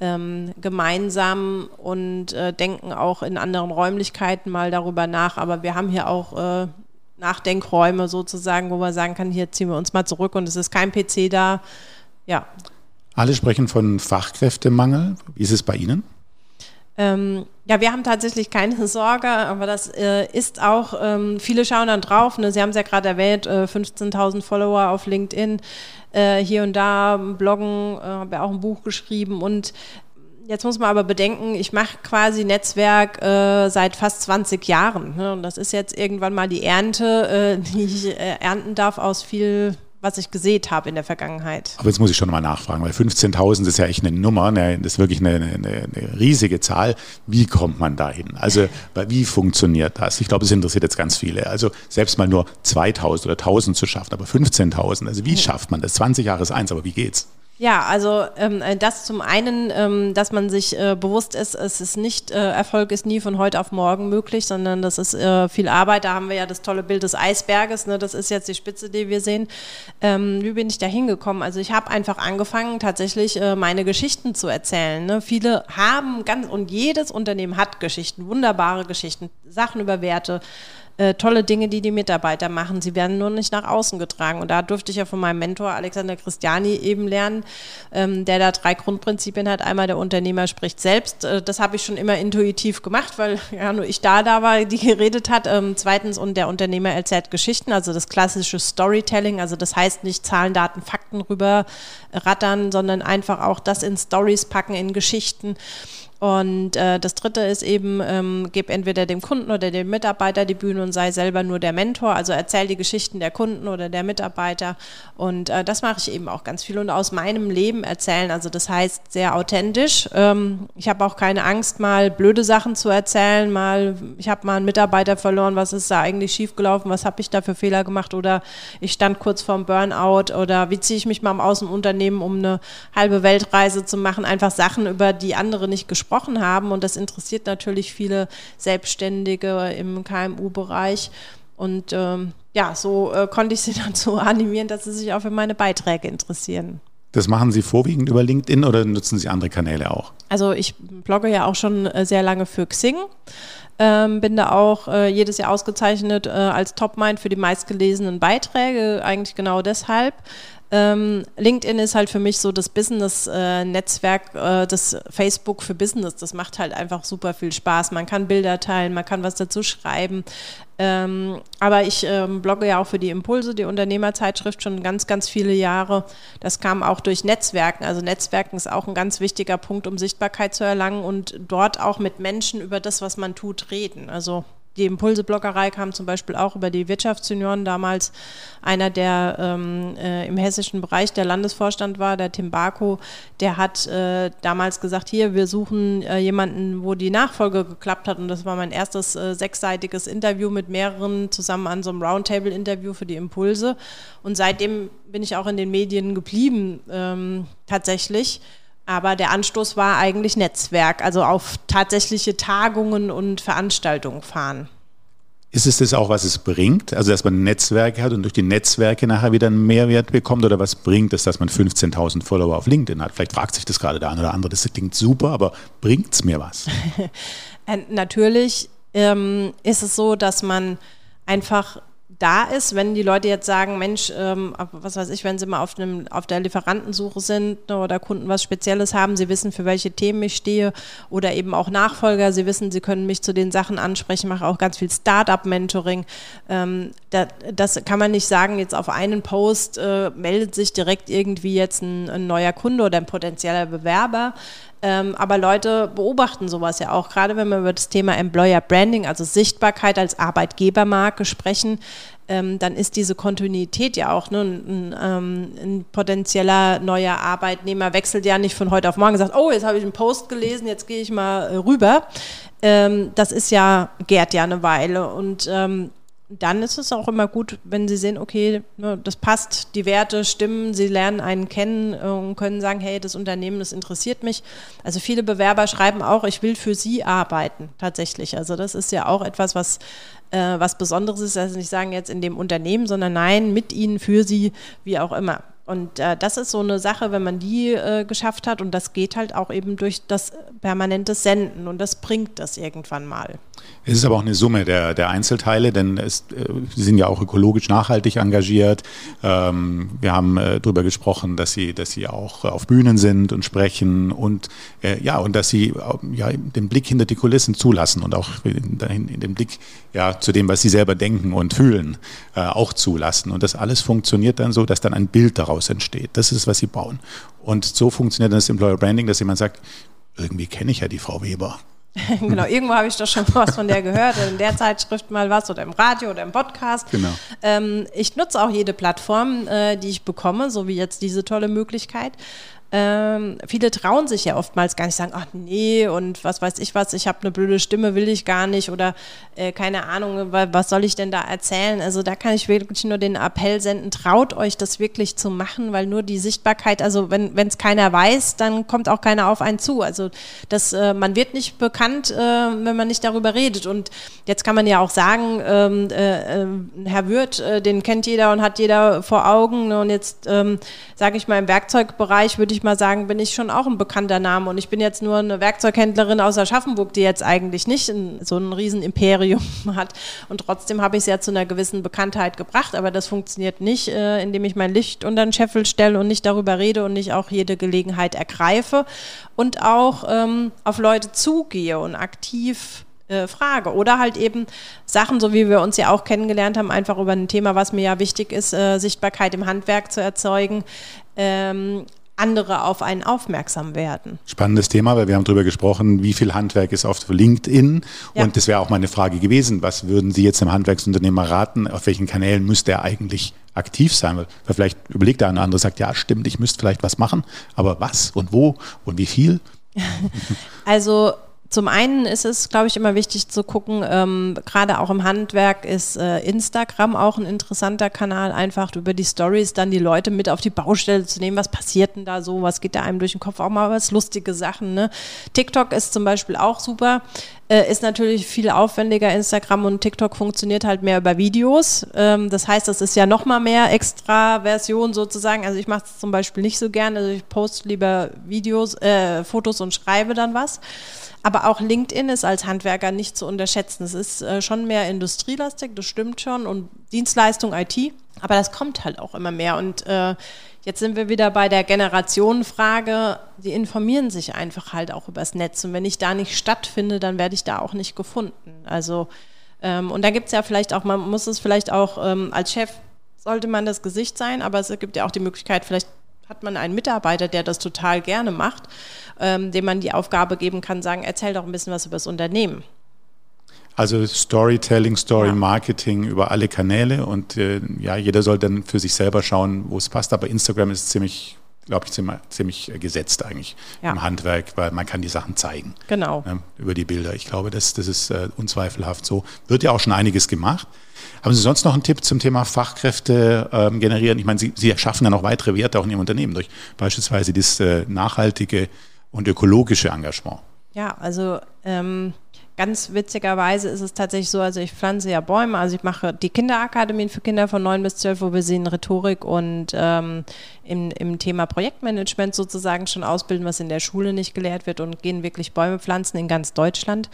ähm, gemeinsam und äh, denken auch in anderen Räumlichkeiten mal darüber nach. Aber wir haben hier auch äh, Nachdenkräume sozusagen, wo man sagen kann, hier ziehen wir uns mal zurück und es ist kein PC da ja. Alle sprechen von Fachkräftemangel. Wie ist es bei Ihnen? Ähm, ja, wir haben tatsächlich keine Sorge, aber das äh, ist auch, ähm, viele schauen dann drauf. Ne? Sie haben es ja gerade erwähnt, äh, 15.000 Follower auf LinkedIn, äh, hier und da bloggen, äh, habe ja auch ein Buch geschrieben und Jetzt muss man aber bedenken, ich mache quasi Netzwerk äh, seit fast 20 Jahren. Ne? Und das ist jetzt irgendwann mal die Ernte, äh, die ich äh, ernten darf aus viel was ich gesät habe in der Vergangenheit. Aber jetzt muss ich schon mal nachfragen, weil 15.000 ist ja echt eine Nummer, ne? das ist wirklich eine, eine, eine, riesige Zahl. Wie kommt man da hin? Also wie funktioniert das? Ich glaube, es interessiert jetzt ganz viele. Also selbst mal nur 2.000 oder 1.000 zu schaffen, aber 15.000, also wie schafft man das? 20 Jahre ist eins, aber wie geht's? Ja, also ähm, äh, das zum einen, ähm, dass man sich äh, bewusst ist, es ist nicht, äh, Erfolg ist nie von heute auf morgen möglich, sondern das ist äh, viel Arbeit. Da haben wir ja das tolle Bild des Eisberges, ne? das ist jetzt die Spitze, die wir sehen. Ähm, wie bin ich da hingekommen? Also ich habe einfach angefangen, tatsächlich äh, meine Geschichten zu erzählen. Ne? Viele haben ganz, und jedes Unternehmen hat Geschichten, wunderbare Geschichten, Sachen über Werte, äh, tolle Dinge, die die Mitarbeiter machen. Sie werden nur nicht nach außen getragen. Und da durfte ich ja von meinem Mentor Alexander Christiani eben lernen, ähm, der da drei Grundprinzipien hat. Einmal der Unternehmer spricht selbst. Äh, das habe ich schon immer intuitiv gemacht, weil ja nur ich da da war, die geredet hat. Ähm, zweitens, und der Unternehmer erzählt Geschichten, also das klassische Storytelling. Also das heißt nicht Zahlen, Daten, Fakten rüber rattern, sondern einfach auch das in Stories packen, in Geschichten. Und äh, das dritte ist eben, ähm, gib entweder dem Kunden oder dem Mitarbeiter die Bühne und sei selber nur der Mentor. Also erzähl die Geschichten der Kunden oder der Mitarbeiter. Und äh, das mache ich eben auch ganz viel und aus meinem Leben erzählen. Also das heißt sehr authentisch. Ähm, ich habe auch keine Angst, mal blöde Sachen zu erzählen. Mal, ich habe mal einen Mitarbeiter verloren. Was ist da eigentlich schiefgelaufen? Was habe ich da für Fehler gemacht? Oder ich stand kurz vorm Burnout. Oder wie ziehe ich mich mal aus dem Unternehmen, um eine halbe Weltreise zu machen? Einfach Sachen, über die andere nicht gesprochen gesprochen haben. Und das interessiert natürlich viele Selbstständige im KMU-Bereich. Und ähm, ja, so äh, konnte ich sie dazu animieren, dass sie sich auch für meine Beiträge interessieren. Das machen Sie vorwiegend über LinkedIn oder nutzen Sie andere Kanäle auch? Also ich blogge ja auch schon äh, sehr lange für Xing. Ähm, bin da auch äh, jedes Jahr ausgezeichnet äh, als Topmind für die meistgelesenen Beiträge, eigentlich genau deshalb. Ähm, LinkedIn ist halt für mich so das Business-Netzwerk, äh, äh, das Facebook für Business. Das macht halt einfach super viel Spaß. Man kann Bilder teilen, man kann was dazu schreiben. Ähm, aber ich ähm, blogge ja auch für die Impulse, die Unternehmerzeitschrift, schon ganz, ganz viele Jahre. Das kam auch durch Netzwerken. Also Netzwerken ist auch ein ganz wichtiger Punkt, um Sichtbarkeit zu erlangen und dort auch mit Menschen über das, was man tut, reden. Also die Impulse-Bloggerei kam zum Beispiel auch über die Wirtschaftsjunioren damals. Einer, der ähm, äh, im hessischen Bereich der Landesvorstand war, der Tim Barko, der hat äh, damals gesagt, hier, wir suchen äh, jemanden, wo die Nachfolge geklappt hat. Und das war mein erstes äh, sechsseitiges Interview mit mehreren zusammen an so einem Roundtable-Interview für die Impulse. Und seitdem bin ich auch in den Medien geblieben, ähm, tatsächlich. Aber der Anstoß war eigentlich Netzwerk, also auf tatsächliche Tagungen und Veranstaltungen fahren. Ist es das auch, was es bringt? Also, dass man Netzwerke hat und durch die Netzwerke nachher wieder einen Mehrwert bekommt? Oder was bringt es, dass man 15.000 Follower auf LinkedIn hat? Vielleicht fragt sich das gerade der eine oder andere. Das klingt super, aber bringt es mir was? Äh, natürlich ähm, ist es so, dass man einfach da ist, wenn die Leute jetzt sagen, Mensch, ähm, was weiß ich, wenn sie mal auf, einem, auf der Lieferantensuche sind ne, oder Kunden was Spezielles haben, sie wissen, für welche Themen ich stehe oder eben auch Nachfolger, sie wissen, sie können mich zu den Sachen ansprechen, mache auch ganz viel Startup-Mentoring. Ähm, da, das kann man nicht sagen, jetzt auf einen Post äh, meldet sich direkt irgendwie jetzt ein, ein neuer Kunde oder ein potenzieller Bewerber. Ähm, aber Leute beobachten sowas ja auch, gerade wenn wir über das Thema Employer Branding, also Sichtbarkeit als Arbeitgebermarke sprechen, ähm, dann ist diese Kontinuität ja auch, ne, ein, ähm, ein, potenzieller neuer Arbeitnehmer wechselt ja nicht von heute auf morgen sagt, oh, jetzt habe ich einen Post gelesen, jetzt gehe ich mal rüber. Ähm, das ist ja, gärt ja eine Weile und ähm, dann ist es auch immer gut, wenn Sie sehen, okay, ne, das passt, die Werte stimmen, Sie lernen einen kennen äh, und können sagen, hey, das Unternehmen, das interessiert mich. Also viele Bewerber schreiben auch, ich will für Sie arbeiten, tatsächlich. Also das ist ja auch etwas, was, äh, was Besonderes ist. Also nicht sagen jetzt in dem Unternehmen, sondern nein, mit Ihnen, für Sie, wie auch immer. Und äh, das ist so eine Sache, wenn man die äh, geschafft hat und das geht halt auch eben durch das permanente Senden und das bringt das irgendwann mal. Es ist aber auch eine Summe der, der Einzelteile, denn es, äh, sie sind ja auch ökologisch nachhaltig engagiert. Ähm, wir haben äh, darüber gesprochen, dass sie, dass sie auch auf Bühnen sind und sprechen und äh, ja und dass sie äh, ja, den Blick hinter die Kulissen zulassen und auch in, in den Blick ja zu dem, was sie selber denken und fühlen, auch zulassen. Und das alles funktioniert dann so, dass dann ein Bild daraus entsteht. Das ist, was sie bauen. Und so funktioniert dann das Employer Branding, dass jemand sagt, irgendwie kenne ich ja die Frau Weber. genau, irgendwo habe ich doch schon was von der gehört, in der Zeitschrift mal was oder im Radio oder im Podcast. Genau. Ähm, ich nutze auch jede Plattform, äh, die ich bekomme, so wie jetzt diese tolle Möglichkeit. Ähm, viele trauen sich ja oftmals gar nicht sagen, ach nee, und was weiß ich was, ich habe eine blöde Stimme, will ich gar nicht oder äh, keine Ahnung, was soll ich denn da erzählen? Also da kann ich wirklich nur den Appell senden, traut euch das wirklich zu machen, weil nur die Sichtbarkeit, also wenn es keiner weiß, dann kommt auch keiner auf einen zu. Also das, äh, man wird nicht bekannt, äh, wenn man nicht darüber redet. Und jetzt kann man ja auch sagen, ähm, äh, äh, Herr Würth, äh, den kennt jeder und hat jeder vor Augen. Und jetzt ähm, sage ich mal, im Werkzeugbereich würde ich mal sagen, bin ich schon auch ein bekannter Name. Und ich bin jetzt nur eine Werkzeughändlerin aus Aschaffenburg, die jetzt eigentlich nicht so ein Riesenimperium hat. Und trotzdem habe ich es ja zu einer gewissen Bekanntheit gebracht. Aber das funktioniert nicht, äh, indem ich mein Licht unter den Scheffel stelle und nicht darüber rede und nicht auch jede Gelegenheit ergreife. Und auch ähm, auf Leute zugehe und aktiv äh, frage. Oder halt eben Sachen, so wie wir uns ja auch kennengelernt haben, einfach über ein Thema, was mir ja wichtig ist, äh, Sichtbarkeit im Handwerk zu erzeugen. Ähm, andere auf einen aufmerksam werden. Spannendes Thema, weil wir haben darüber gesprochen, wie viel Handwerk ist auf LinkedIn. Ja. Und das wäre auch meine Frage gewesen. Was würden Sie jetzt dem Handwerksunternehmer raten? Auf welchen Kanälen müsste er eigentlich aktiv sein? Weil vielleicht überlegt der eine andere, sagt, ja, stimmt, ich müsste vielleicht was machen. Aber was und wo und wie viel? Also zum einen ist es, glaube ich, immer wichtig zu gucken, ähm, gerade auch im Handwerk ist äh, Instagram auch ein interessanter Kanal, einfach über die Stories dann die Leute mit auf die Baustelle zu nehmen. Was passiert denn da so? Was geht da einem durch den Kopf? Auch mal was lustige Sachen. Ne? TikTok ist zum Beispiel auch super. Äh, ist natürlich viel aufwendiger. Instagram und TikTok funktioniert halt mehr über Videos. Ähm, das heißt, das ist ja noch mal mehr Extra-Version sozusagen. Also ich mache es zum Beispiel nicht so gerne. Also ich poste lieber Videos, äh, Fotos und schreibe dann was. Aber auch LinkedIn ist als Handwerker nicht zu unterschätzen. Es ist äh, schon mehr industrielastig, das stimmt schon, und Dienstleistung IT. Aber das kommt halt auch immer mehr. Und äh, jetzt sind wir wieder bei der Generationenfrage. Die informieren sich einfach halt auch übers Netz. Und wenn ich da nicht stattfinde, dann werde ich da auch nicht gefunden. Also, ähm, und da gibt es ja vielleicht auch, man muss es vielleicht auch ähm, als Chef sollte man das Gesicht sein, aber es gibt ja auch die Möglichkeit, vielleicht hat man einen Mitarbeiter, der das total gerne macht, ähm, dem man die Aufgabe geben kann, sagen, erzähl doch ein bisschen was über das Unternehmen. Also Storytelling, Story Marketing über alle Kanäle und äh, ja, jeder soll dann für sich selber schauen, wo es passt. Aber Instagram ist ziemlich, glaube ich, ziemlich, ziemlich gesetzt eigentlich ja. im Handwerk, weil man kann die Sachen zeigen. Genau. Ne, über die Bilder. Ich glaube, das, das ist äh, unzweifelhaft so. Wird ja auch schon einiges gemacht. Haben Sie sonst noch einen Tipp zum Thema Fachkräfte ähm, generieren? Ich meine, Sie, Sie schaffen ja noch weitere Werte auch in Ihrem Unternehmen durch beispielsweise das äh, nachhaltige und ökologische Engagement. Ja, also ähm, ganz witzigerweise ist es tatsächlich so, also ich pflanze ja Bäume, also ich mache die Kinderakademien für Kinder von 9 bis 12, wo wir sie in Rhetorik und ähm, im, im Thema Projektmanagement sozusagen schon ausbilden, was in der Schule nicht gelehrt wird und gehen wirklich Bäume pflanzen in ganz Deutschland.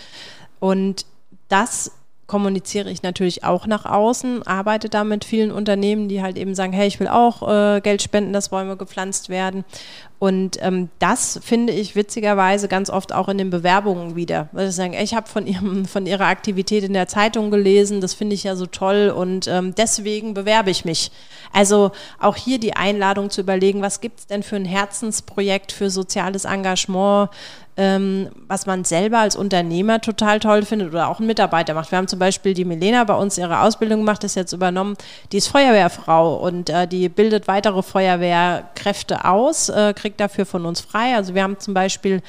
Und das kommuniziere ich natürlich auch nach außen, arbeite da mit vielen Unternehmen, die halt eben sagen, hey, ich will auch äh, Geld spenden, dass Bäume gepflanzt werden. Und ähm, das finde ich witzigerweise ganz oft auch in den Bewerbungen wieder. Weil ich sagen, ich habe von, von ihrer Aktivität in der Zeitung gelesen, das finde ich ja so toll und ähm, deswegen bewerbe ich mich. Also auch hier die Einladung zu überlegen, was gibt es denn für ein Herzensprojekt, für soziales Engagement, ähm, was man selber als Unternehmer total toll findet oder auch ein Mitarbeiter macht. Wir haben zum Beispiel die Milena bei uns ihre Ausbildung gemacht, ist jetzt übernommen. Die ist Feuerwehrfrau und äh, die bildet weitere Feuerwehrkräfte aus, äh, kriegt dafür von uns frei. Also wir haben zum Beispiel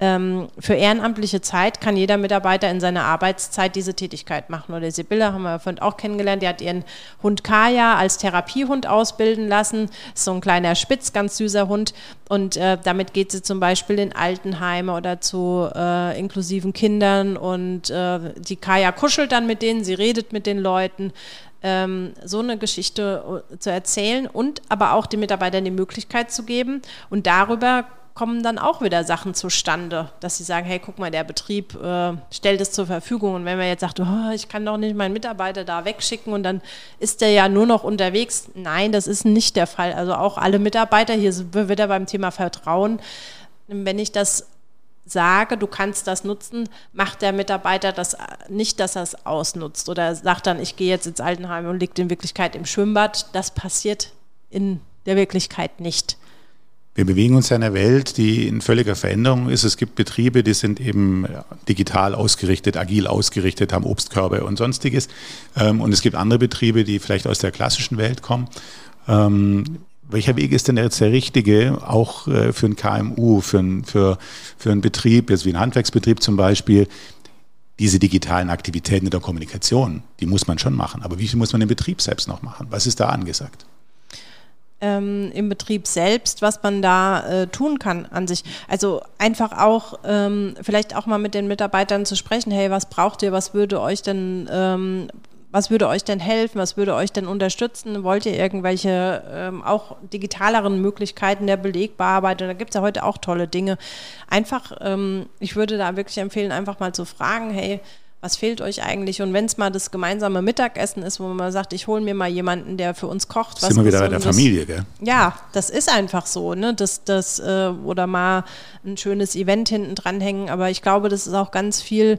für ehrenamtliche Zeit kann jeder Mitarbeiter in seiner Arbeitszeit diese Tätigkeit machen. Oder Sibylle haben wir vorhin auch kennengelernt, die hat ihren Hund Kaya als Therapiehund ausbilden lassen. Ist so ein kleiner Spitz, ganz süßer Hund. Und äh, damit geht sie zum Beispiel in Altenheime oder zu äh, inklusiven Kindern. Und äh, die Kaya kuschelt dann mit denen, sie redet mit den Leuten. Ähm, so eine Geschichte äh, zu erzählen und aber auch den Mitarbeitern die Möglichkeit zu geben. Und darüber kommen dann auch wieder Sachen zustande, dass sie sagen, hey, guck mal, der Betrieb äh, stellt es zur Verfügung. Und wenn man jetzt sagt, oh, ich kann doch nicht meinen Mitarbeiter da wegschicken und dann ist der ja nur noch unterwegs. Nein, das ist nicht der Fall. Also auch alle Mitarbeiter, hier sind wir wieder beim Thema Vertrauen. Wenn ich das sage, du kannst das nutzen, macht der Mitarbeiter das nicht, dass er es ausnutzt oder sagt dann, ich gehe jetzt ins Altenheim und liegt in Wirklichkeit im Schwimmbad. Das passiert in der Wirklichkeit nicht. Wir bewegen uns ja in einer Welt, die in völliger Veränderung ist. Es gibt Betriebe, die sind eben digital ausgerichtet, agil ausgerichtet, haben Obstkörbe und sonstiges. Ähm, und es gibt andere Betriebe, die vielleicht aus der klassischen Welt kommen. Ähm, welcher Weg ist denn jetzt der richtige, auch äh, für ein KMU, für, ein, für, für einen Betrieb, jetzt wie ein Handwerksbetrieb zum Beispiel, diese digitalen Aktivitäten in der Kommunikation, die muss man schon machen. Aber wie viel muss man im Betrieb selbst noch machen? Was ist da angesagt? Ähm, im Betrieb selbst, was man da äh, tun kann an sich. Also einfach auch ähm, vielleicht auch mal mit den Mitarbeitern zu sprechen, hey, was braucht ihr, was würde euch denn ähm, was würde euch denn helfen, was würde euch denn unterstützen? Wollt ihr irgendwelche ähm, auch digitaleren Möglichkeiten der Belegbearbeitung? Da gibt es ja heute auch tolle Dinge. Einfach, ähm, ich würde da wirklich empfehlen, einfach mal zu fragen, hey, was fehlt euch eigentlich? Und wenn es mal das gemeinsame Mittagessen ist, wo man sagt, ich hole mir mal jemanden, der für uns kocht. Das ist immer wieder bei der Familie, gell? Ja, das ist einfach so, ne? Das, das, äh, oder mal ein schönes Event hinten dranhängen. Aber ich glaube, das ist auch ganz viel,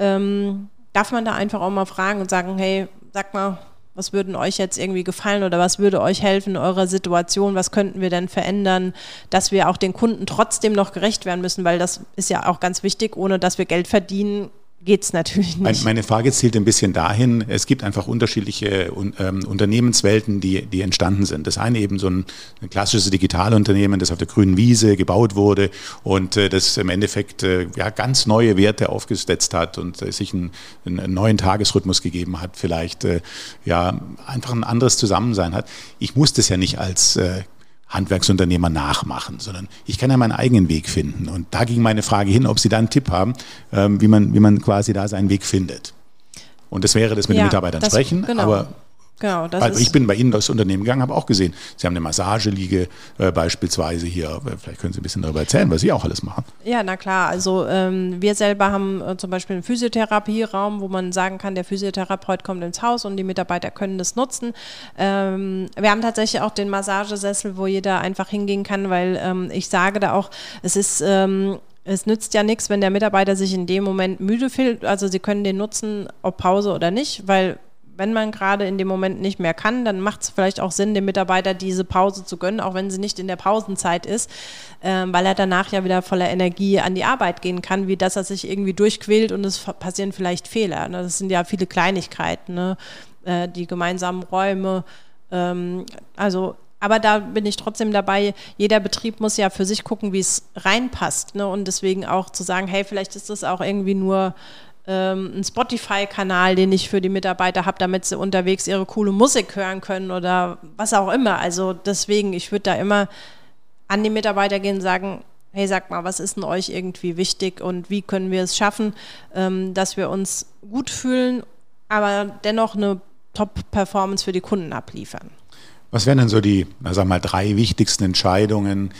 ähm, darf man da einfach auch mal fragen und sagen, hey, sag mal, was würden euch jetzt irgendwie gefallen oder was würde euch helfen in eurer Situation? Was könnten wir denn verändern, dass wir auch den Kunden trotzdem noch gerecht werden müssen? Weil das ist ja auch ganz wichtig, ohne dass wir Geld verdienen, geht es natürlich nicht. Meine Frage zielt ein bisschen dahin, es gibt einfach unterschiedliche ähm, Unternehmenswelten, die, die entstanden sind. Das eine eben so ein, ein klassisches Digitalunternehmen, das auf der grünen Wiese gebaut wurde und äh, das im Endeffekt äh, ja, ganz neue Werte aufgesetzt hat und äh, sich einen, einen, neuen Tagesrhythmus gegeben hat, vielleicht äh, ja einfach ein anderes Zusammensein hat. Ich muss das ja nicht als äh, Handwerksunternehmer nachmachen, sondern ich kann ja meinen eigenen Weg finden. Und da ging meine Frage hin, ob Sie da einen Tipp haben, ähm, wie man, wie man quasi da seinen Weg findet. Und das wäre das mit ja, den Mitarbeitern das, sprechen, genau. aber Genau, das also ich bin bei Ihnen durchs Unternehmen gegangen, habe auch gesehen, Sie haben eine Massageliege äh, beispielsweise hier. Äh, vielleicht können Sie ein bisschen darüber erzählen, was Sie auch alles machen. Ja, na klar. Also ähm, wir selber haben äh, zum Beispiel einen Physiotherapieraum, wo man sagen kann, der Physiotherapeut kommt ins Haus und die Mitarbeiter können das nutzen. Ähm, wir haben tatsächlich auch den Massagesessel, wo jeder einfach hingehen kann, weil ähm, ich sage da auch, es ist ähm, es nützt ja nichts, wenn der Mitarbeiter sich in dem Moment müde fühlt. Also Sie können den nutzen, ob Pause oder nicht, weil wenn man gerade in dem Moment nicht mehr kann, dann macht es vielleicht auch Sinn, dem Mitarbeiter diese Pause zu gönnen, auch wenn sie nicht in der Pausenzeit ist, äh, weil er danach ja wieder voller Energie an die Arbeit gehen kann, wie dass er sich irgendwie durchquält und es passieren vielleicht Fehler. Ne? Das sind ja viele Kleinigkeiten, ne? äh, die gemeinsamen Räume. Ähm, also aber da bin ich trotzdem dabei, jeder Betrieb muss ja für sich gucken, wie es reinpasst. Ne? Und deswegen auch zu sagen, hey, vielleicht ist das auch irgendwie nur ähm, einen Spotify-Kanal, den ich für die Mitarbeiter habe, damit sie unterwegs ihre coole Musik hören können oder was auch immer. Also deswegen, ich würde da immer an die Mitarbeiter gehen und sagen, hey, sag mal, was ist denn euch irgendwie wichtig und wie können wir es schaffen, ähm, dass wir uns gut fühlen, aber dennoch eine Top-Performance für die Kunden abliefern. Was wären denn so die, sag mal, drei wichtigsten Entscheidungen,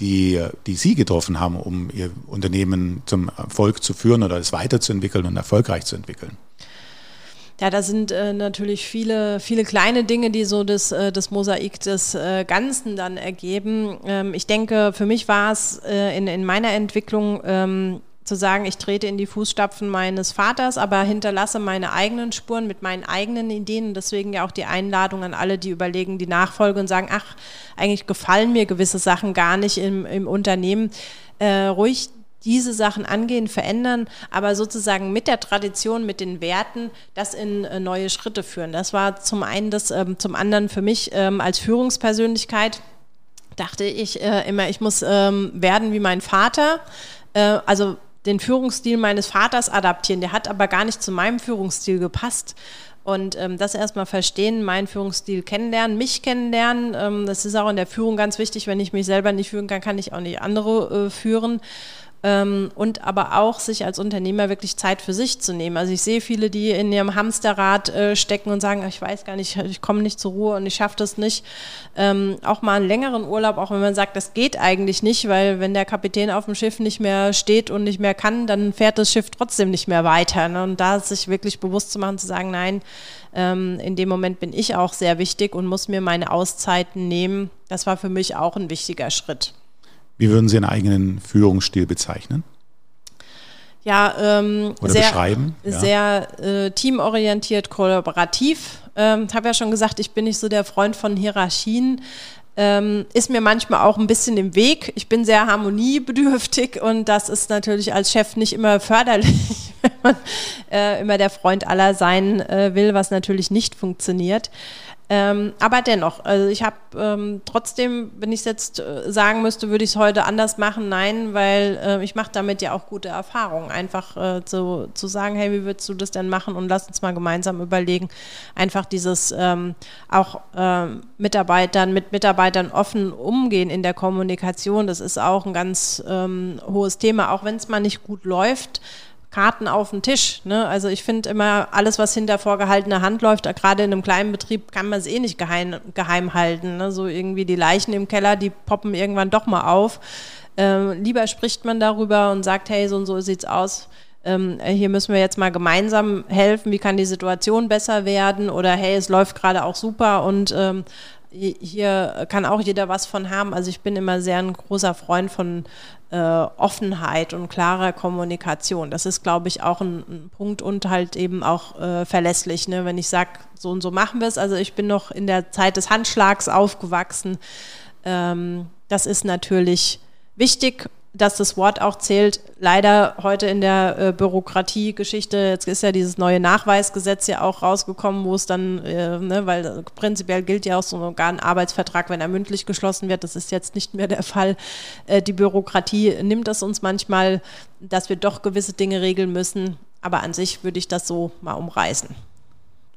die, die Sie getroffen haben, um Ihr Unternehmen zum Erfolg zu führen oder es weiterzuentwickeln und erfolgreich zu entwickeln? Ja, da sind äh, natürlich viele, viele kleine Dinge, die so das, äh, das Mosaik des äh, Ganzen dann ergeben. Ähm, ich denke, für mich war es äh, in, in meiner Entwicklung ähm, zu sagen, ich trete in die Fußstapfen meines Vaters, aber hinterlasse meine eigenen Spuren mit meinen eigenen Ideen. Und deswegen ja auch die Einladung an alle, die überlegen, die Nachfolge und sagen, ach, eigentlich gefallen mir gewisse Sachen gar nicht im, im Unternehmen. Äh, ruhig diese Sachen angehen, verändern, aber sozusagen mit der Tradition, mit den Werten, das in äh, neue Schritte führen. Das war zum einen das, ähm, zum anderen für mich ähm, als Führungspersönlichkeit dachte ich äh, immer, ich muss ähm, werden wie mein Vater. Äh, also den Führungsstil meines Vaters adaptieren. Der hat aber gar nicht zu meinem Führungsstil gepasst. Und ähm, das erstmal verstehen, meinen Führungsstil kennenlernen, mich kennenlernen. Ähm, das ist auch in der Führung ganz wichtig. Wenn ich mich selber nicht führen kann, kann ich auch nicht andere äh, führen ähm, und aber auch sich als Unternehmer wirklich Zeit für sich zu nehmen. Also ich sehe viele, die in ihrem Hamsterrad äh, stecken und sagen, ich weiß gar nicht, ich komme nicht zur Ruhe und ich schaffe das nicht. Ähm, auch mal einen längeren Urlaub, auch wenn man sagt, das geht eigentlich nicht, weil wenn der Kapitän auf dem Schiff nicht mehr steht und nicht mehr kann, dann fährt das Schiff trotzdem nicht mehr weiter. Ne? Und da sich wirklich bewusst zu machen, zu sagen, nein, ähm, in dem Moment bin ich auch sehr wichtig und muss mir meine Auszeiten nehmen. Das war für mich auch ein wichtiger Schritt. Wie würden Sie Ihren eigenen Führungsstil bezeichnen? Ja, ähm, Oder sehr, beschreiben? Ja. Sehr äh, teamorientiert, kollaborativ. Ähm, habe ja schon gesagt, ich bin nicht so der Freund von Hierarchien. Ähm, ist mir manchmal auch ein bisschen im Weg. Ich bin sehr harmoniebedürftig und das ist natürlich als Chef nicht immer förderlich, wenn man äh, immer der Freund aller sein äh, will, was natürlich nicht funktioniert. Ähm, aber dennoch, also ich habe ähm, trotzdem, wenn ich es jetzt äh, sagen müsste, würde ich es heute anders machen. Nein, weil äh, ich mache damit ja auch gute Erfahrungen. Einfach äh, zu, zu sagen, hey, wie würdest du das denn machen? Und lass uns mal gemeinsam überlegen. Einfach dieses ähm, auch ähm, Mitarbeitern, mit Mitarbeitern offen umgehen in der Kommunikation. Das ist auch ein ganz ähm, hohes Thema, auch wenn es mal nicht gut läuft Karten auf den Tisch. Ne? Also ich finde immer, alles, was hinter vorgehaltener Hand läuft, gerade in einem kleinen Betrieb, kann man es eh nicht geheim, geheim halten. Ne? So irgendwie die Leichen im Keller, die poppen irgendwann doch mal auf. Ähm, lieber spricht man darüber und sagt, hey, so und so sieht's aus. Ähm, hier müssen wir jetzt mal gemeinsam helfen, wie kann die Situation besser werden oder hey, es läuft gerade auch super und ähm, hier kann auch jeder was von haben. Also ich bin immer sehr ein großer Freund von äh, Offenheit und klarer Kommunikation. Das ist, glaube ich, auch ein, ein, Punkt und halt eben auch äh, verlässlich. Ne? Wenn ich sage, so und so machen wir es. Also ich bin noch in der Zeit des Handschlags aufgewachsen. Ähm, das ist natürlich wichtig dass das Wort auch zählt. Leider heute in der äh, Bürokratiegeschichte, jetzt ist ja dieses neue Nachweisgesetz ja auch rausgekommen, wo es dann, äh, ne, weil prinzipiell gilt ja auch sogar ein Arbeitsvertrag, wenn er mündlich geschlossen wird. Das ist jetzt nicht mehr der Fall. Äh, die Bürokratie nimmt es uns manchmal, dass wir doch gewisse Dinge regeln müssen. Aber an sich würde ich das so mal umreißen.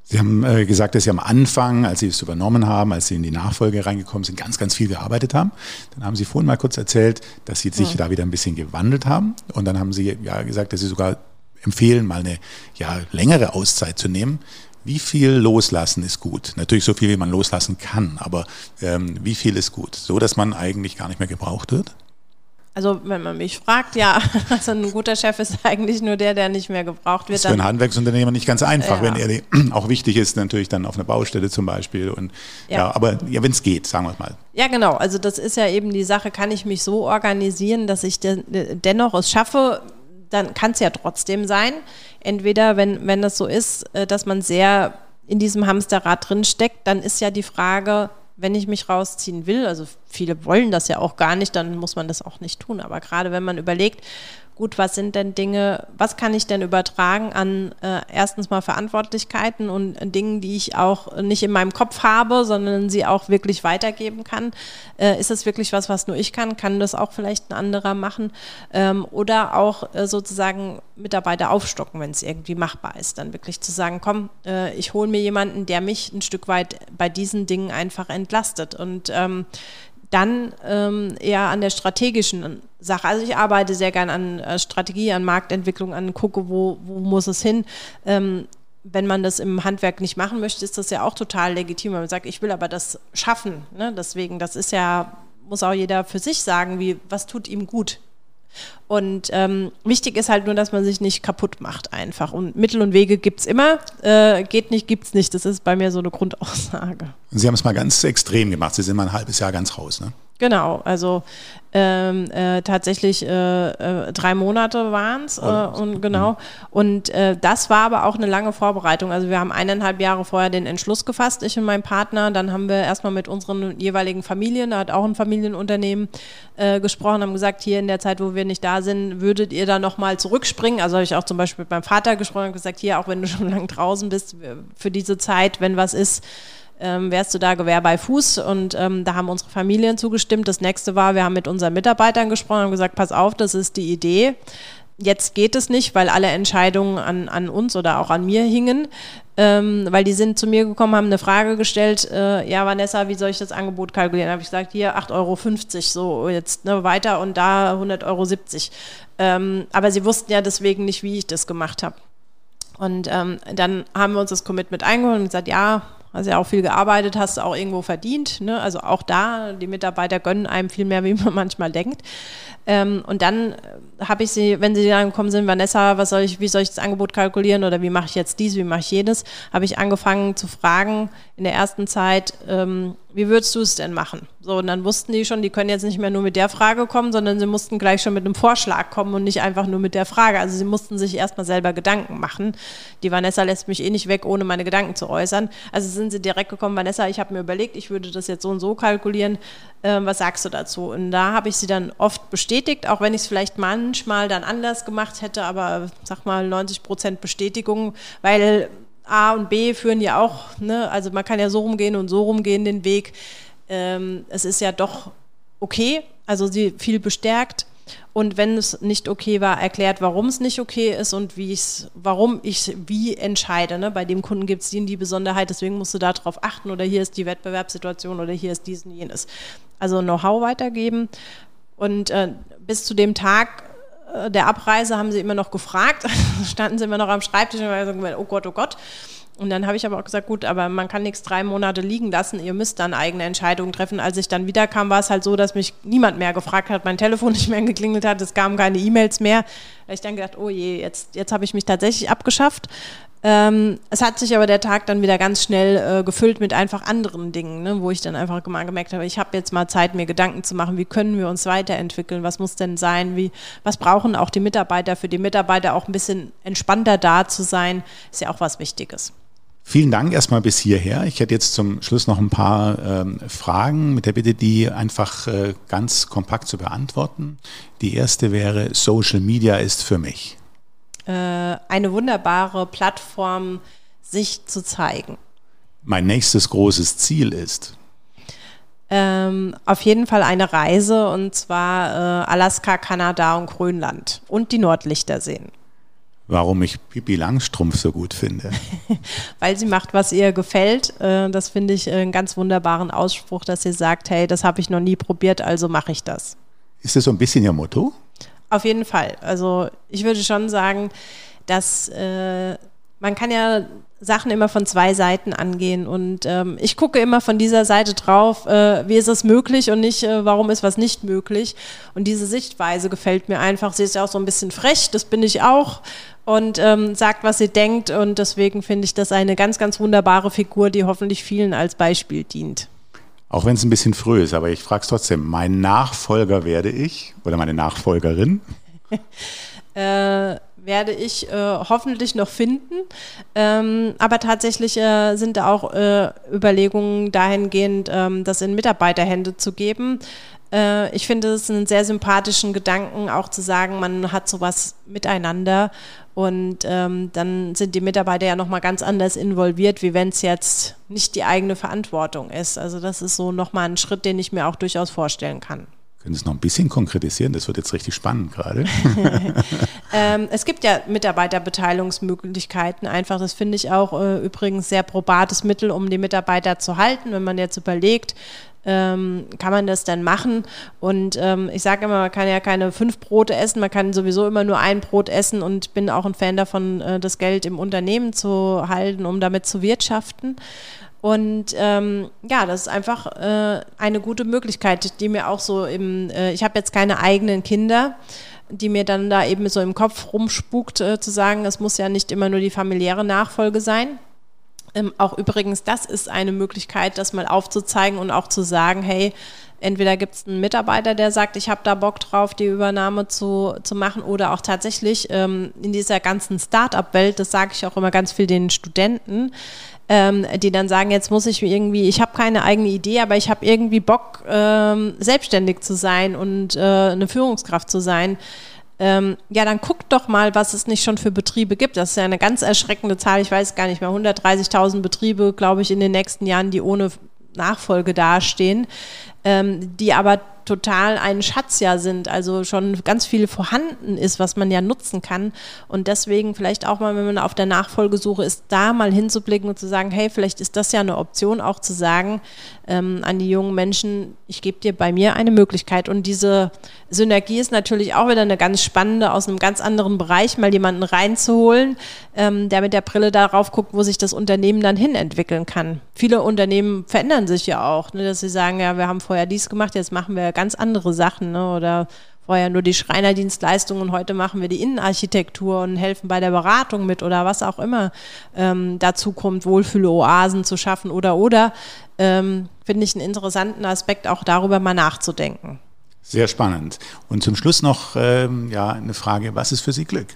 Sie haben äh, gesagt, dass Sie am Anfang, als Sie es übernommen haben, als Sie in die Nachfolge reingekommen sind, ganz, ganz viel gearbeitet haben. Dann haben Sie vorhin mal kurz erzählt, dass Sie sich ja. da wieder ein bisschen gewandelt haben. Und dann haben Sie ja gesagt, dass Sie sogar empfehlen, mal eine ja, längere Auszeit zu nehmen. Wie viel loslassen ist gut? Natürlich so viel, wie man loslassen kann, aber ähm, wie viel ist gut? So, dass man eigentlich gar nicht mehr gebraucht wird? Also wenn man mich fragt, ja, also ein guter Chef ist eigentlich nur der, der nicht mehr gebraucht wird. Das ist für ein Handwerksunternehmer nicht ganz einfach, ja. wenn er auch wichtig ist, natürlich dann auf einer Baustelle zum Beispiel. Und ja, ja aber ja, wenn es geht, sagen wir es mal. Ja, genau. Also das ist ja eben die Sache, kann ich mich so organisieren, dass ich de dennoch es schaffe, dann kann es ja trotzdem sein. Entweder, wenn, wenn das so ist, äh, dass man sehr in diesem Hamsterrad drin steckt, dann ist ja die Frage, wenn ich mich rausziehen will, also viele wollen das ja auch gar nicht, dann muss man das auch nicht tun. Aber gerade wenn man überlegt, gut, was sind denn Dinge, was kann ich denn übertragen an äh, erstens mal Verantwortlichkeiten und äh, Dingen, die ich auch nicht in meinem Kopf habe, sondern sie auch wirklich weitergeben kann? Äh, ist das wirklich was, was nur ich kann? Kann das auch vielleicht ein anderer machen? Ähm, oder auch äh, sozusagen Mitarbeiter aufstocken, wenn es irgendwie machbar ist. Dann wirklich zu sagen, komm, äh, ich hole mir jemanden, der mich ein Stück weit bei diesen Dingen einfach entlastet. Und ähm, dann ähm, eher an der strategischen Sache. Also ich arbeite sehr gern an äh, Strategie, an Marktentwicklung, an gucke, wo, wo muss es hin. Ähm, wenn man das im Handwerk nicht machen möchte, ist das ja auch total legitim. Wenn man sagt, ich will aber das schaffen. Ne? Deswegen, das ist ja, muss auch jeder für sich sagen, wie, was tut ihm gut und ähm, wichtig ist halt nur, dass man sich nicht kaputt macht einfach. Und Mittel und Wege gibt es immer. Äh, geht nicht, gibt es nicht. Das ist bei mir so eine Grundaussage. Sie haben es mal ganz extrem gemacht. Sie sind mal ein halbes Jahr ganz raus, ne? Genau, also ähm, äh, tatsächlich äh, äh, drei Monate waren es äh, und genau. Mhm. Und äh, das war aber auch eine lange Vorbereitung. Also wir haben eineinhalb Jahre vorher den Entschluss gefasst, ich und mein Partner. Dann haben wir erstmal mit unseren jeweiligen Familien, da hat auch ein Familienunternehmen äh, gesprochen, haben gesagt, hier in der Zeit, wo wir nicht da sind, würdet ihr da nochmal zurückspringen. Also habe ich auch zum Beispiel mit meinem Vater gesprochen und gesagt, hier, auch wenn du schon lange draußen bist, für diese Zeit, wenn was ist, ähm, wärst du da Gewehr bei Fuß. Und ähm, da haben unsere Familien zugestimmt. Das nächste war, wir haben mit unseren Mitarbeitern gesprochen und gesagt, pass auf, das ist die Idee. Jetzt geht es nicht, weil alle Entscheidungen an, an uns oder auch an mir hingen. Ähm, weil die sind zu mir gekommen, haben eine Frage gestellt, äh, ja Vanessa, wie soll ich das Angebot kalkulieren? Habe ich gesagt, hier 8,50 Euro, so jetzt ne, weiter und da 100,70 Euro. Ähm, aber sie wussten ja deswegen nicht, wie ich das gemacht habe. Und ähm, dann haben wir uns das Commitment eingeholt und gesagt, ja, hast ja auch viel gearbeitet, hast auch irgendwo verdient. Ne? Also auch da, die Mitarbeiter gönnen einem viel mehr, wie man manchmal denkt. Ähm, und dann äh, habe ich sie, wenn sie dann gekommen sind, Vanessa, was soll ich, wie soll ich das Angebot kalkulieren oder wie mache ich jetzt dies, wie mache ich jenes, habe ich angefangen zu fragen in der ersten Zeit, ähm, wie würdest du es denn machen? So, und dann wussten die schon, die können jetzt nicht mehr nur mit der Frage kommen, sondern sie mussten gleich schon mit einem Vorschlag kommen und nicht einfach nur mit der Frage. Also sie mussten sich erstmal selber Gedanken machen. Die Vanessa lässt mich eh nicht weg, ohne meine Gedanken zu äußern. Also sind sie direkt gekommen, Vanessa, ich habe mir überlegt, ich würde das jetzt so und so kalkulieren. Ähm, was sagst du dazu? Und da habe ich sie dann oft bestätigt, auch wenn ich es vielleicht manchmal dann anders gemacht hätte, aber sag mal 90 Prozent Bestätigung, weil A und B führen ja auch, ne, also man kann ja so rumgehen und so rumgehen den Weg. Ähm, es ist ja doch okay, also sie viel bestärkt. Und wenn es nicht okay war, erklärt, warum es nicht okay ist und wie ich's, warum ich wie entscheide. Ne? Bei dem Kunden gibt es die, die Besonderheit, deswegen musst du darauf achten oder hier ist die Wettbewerbssituation oder hier ist dies und jenes. Also Know-how weitergeben. Und äh, bis zu dem Tag äh, der Abreise haben sie immer noch gefragt, standen sie immer noch am Schreibtisch und haben gesagt, oh Gott, oh Gott. Und dann habe ich aber auch gesagt, gut, aber man kann nichts drei Monate liegen lassen, ihr müsst dann eigene Entscheidungen treffen. Als ich dann wiederkam, war es halt so, dass mich niemand mehr gefragt hat, mein Telefon nicht mehr geklingelt hat, es kamen keine E-Mails mehr. Da ich dann gedacht, oh je, jetzt, jetzt habe ich mich tatsächlich abgeschafft. Ähm, es hat sich aber der Tag dann wieder ganz schnell äh, gefüllt mit einfach anderen Dingen, ne, wo ich dann einfach mal gemerkt habe, ich habe jetzt mal Zeit, mir Gedanken zu machen, wie können wir uns weiterentwickeln, was muss denn sein, wie, was brauchen auch die Mitarbeiter, für die Mitarbeiter auch ein bisschen entspannter da zu sein, ist ja auch was Wichtiges. Vielen Dank erstmal bis hierher. Ich hätte jetzt zum Schluss noch ein paar ähm, Fragen mit der Bitte, die einfach äh, ganz kompakt zu beantworten. Die erste wäre, Social Media ist für mich. Äh, eine wunderbare Plattform, sich zu zeigen. Mein nächstes großes Ziel ist. Ähm, auf jeden Fall eine Reise und zwar äh, Alaska, Kanada und Grönland und die Nordlichter sehen warum ich Pipi Langstrumpf so gut finde. Weil sie macht, was ihr gefällt. Äh, das finde ich einen ganz wunderbaren Ausspruch, dass sie sagt, hey, das habe ich noch nie probiert, also mache ich das. Ist das so ein bisschen ihr Motto? Auf jeden Fall. Also ich würde schon sagen, dass äh, man kann ja Sachen immer von zwei Seiten angehen und ähm, ich gucke immer von dieser Seite drauf, äh, wie ist es möglich und nicht, äh, warum ist was nicht möglich. Und diese Sichtweise gefällt mir einfach. Sie ist ja auch so ein bisschen frech, das bin ich auch und ähm, sagt, was sie denkt und deswegen finde ich das eine ganz, ganz wunderbare Figur, die hoffentlich vielen als Beispiel dient. Auch wenn es ein bisschen früh ist, aber ich frage es trotzdem. Mein Nachfolger werde ich oder meine Nachfolgerin? äh, werde ich äh, hoffentlich noch finden. Ähm, aber tatsächlich äh, sind da auch äh, Überlegungen dahingehend, ähm, das in Mitarbeiterhände zu geben. Äh, ich finde es einen sehr sympathischen Gedanken, auch zu sagen, man hat sowas miteinander und ähm, dann sind die Mitarbeiter ja nochmal ganz anders involviert, wie wenn es jetzt nicht die eigene Verantwortung ist. Also das ist so nochmal ein Schritt, den ich mir auch durchaus vorstellen kann. Können Sie es noch ein bisschen konkretisieren? Das wird jetzt richtig spannend gerade. ähm, es gibt ja Mitarbeiterbeteiligungsmöglichkeiten. Einfach, das finde ich auch äh, übrigens sehr probates Mittel, um die Mitarbeiter zu halten. Wenn man jetzt überlegt, ähm, kann man das dann machen. Und ähm, ich sage immer, man kann ja keine fünf Brote essen, man kann sowieso immer nur ein Brot essen und bin auch ein Fan davon, äh, das Geld im Unternehmen zu halten, um damit zu wirtschaften. Und ähm, ja, das ist einfach äh, eine gute Möglichkeit, die mir auch so im, äh, ich habe jetzt keine eigenen Kinder, die mir dann da eben so im Kopf rumspukt, äh, zu sagen, es muss ja nicht immer nur die familiäre Nachfolge sein. Ähm, auch übrigens, das ist eine Möglichkeit, das mal aufzuzeigen und auch zu sagen, hey, entweder gibt es einen Mitarbeiter, der sagt, ich habe da Bock drauf, die Übernahme zu, zu machen, oder auch tatsächlich ähm, in dieser ganzen Start-up-Welt, das sage ich auch immer ganz viel den Studenten, ähm, die dann sagen, jetzt muss ich irgendwie, ich habe keine eigene Idee, aber ich habe irgendwie Bock, ähm, selbstständig zu sein und äh, eine Führungskraft zu sein. Ähm, ja, dann guckt doch mal, was es nicht schon für Betriebe gibt. Das ist ja eine ganz erschreckende Zahl. Ich weiß gar nicht mehr. 130.000 Betriebe, glaube ich, in den nächsten Jahren, die ohne Nachfolge dastehen, ähm, die aber total ein Schatz ja sind, also schon ganz viel vorhanden ist, was man ja nutzen kann. Und deswegen vielleicht auch mal, wenn man auf der Nachfolgesuche ist, da mal hinzublicken und zu sagen, hey, vielleicht ist das ja eine Option, auch zu sagen ähm, an die jungen Menschen, ich gebe dir bei mir eine Möglichkeit. Und diese Synergie ist natürlich auch wieder eine ganz spannende, aus einem ganz anderen Bereich mal jemanden reinzuholen, ähm, der mit der Brille darauf guckt, wo sich das Unternehmen dann hin entwickeln kann. Viele Unternehmen verändern sich ja auch, ne, dass sie sagen, ja, wir haben vorher dies gemacht, jetzt machen wir ganz andere Sachen ne? oder vorher nur die Schreinerdienstleistung und heute machen wir die Innenarchitektur und helfen bei der Beratung mit oder was auch immer ähm, dazu kommt, Wohlfühloasen zu schaffen oder oder, ähm, finde ich einen interessanten Aspekt, auch darüber mal nachzudenken. Sehr spannend. Und zum Schluss noch ähm, ja, eine Frage, was ist für Sie Glück?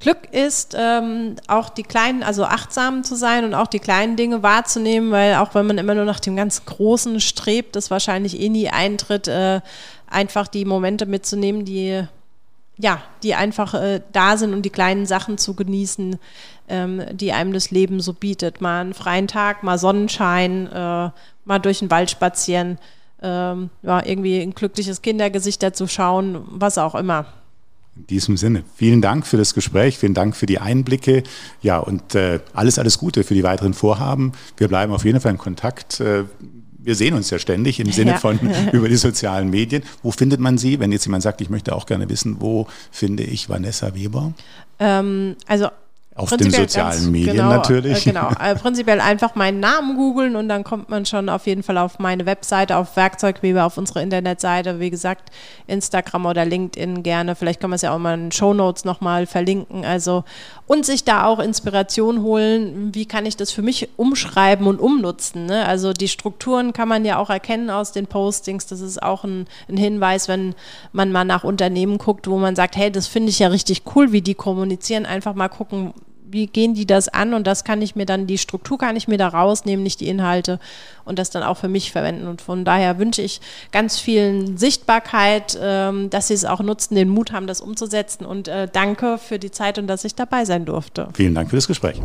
Glück ist ähm, auch die kleinen, also achtsam zu sein und auch die kleinen Dinge wahrzunehmen, weil auch wenn man immer nur nach dem ganz Großen strebt, das wahrscheinlich eh nie eintritt, äh, einfach die Momente mitzunehmen, die ja, die einfach äh, da sind und die kleinen Sachen zu genießen, ähm, die einem das Leben so bietet. Mal einen freien Tag, mal Sonnenschein, äh, mal durch den Wald spazieren, ähm, ja, irgendwie ein glückliches Kindergesicht dazu schauen, was auch immer. In diesem Sinne, vielen Dank für das Gespräch, vielen Dank für die Einblicke. Ja, und äh, alles, alles Gute für die weiteren Vorhaben. Wir bleiben auf jeden Fall in Kontakt. Äh, wir sehen uns ja ständig im Sinne ja. von über die sozialen Medien. Wo findet man Sie? Wenn jetzt jemand sagt, ich möchte auch gerne wissen, wo finde ich Vanessa Weber? Ähm, also auf den sozialen ganz, Medien genau, natürlich. Äh, genau, äh, prinzipiell einfach meinen Namen googeln und dann kommt man schon auf jeden Fall auf meine Webseite, auf Werkzeugweber, auf unsere Internetseite. Wie gesagt, Instagram oder LinkedIn gerne. Vielleicht kann man es ja auch mal in Show Notes nochmal verlinken. Also und sich da auch Inspiration holen. Wie kann ich das für mich umschreiben und umnutzen? Ne? Also die Strukturen kann man ja auch erkennen aus den Postings. Das ist auch ein, ein Hinweis, wenn man mal nach Unternehmen guckt, wo man sagt, hey, das finde ich ja richtig cool, wie die kommunizieren. Einfach mal gucken, wie gehen die das an und das kann ich mir dann, die Struktur kann ich mir da rausnehmen, nicht die Inhalte und das dann auch für mich verwenden. Und von daher wünsche ich ganz vielen Sichtbarkeit, ähm, dass sie es auch nutzen, den Mut haben, das umzusetzen und äh, danke für die Zeit und dass ich dabei sein durfte. Vielen Dank für das Gespräch.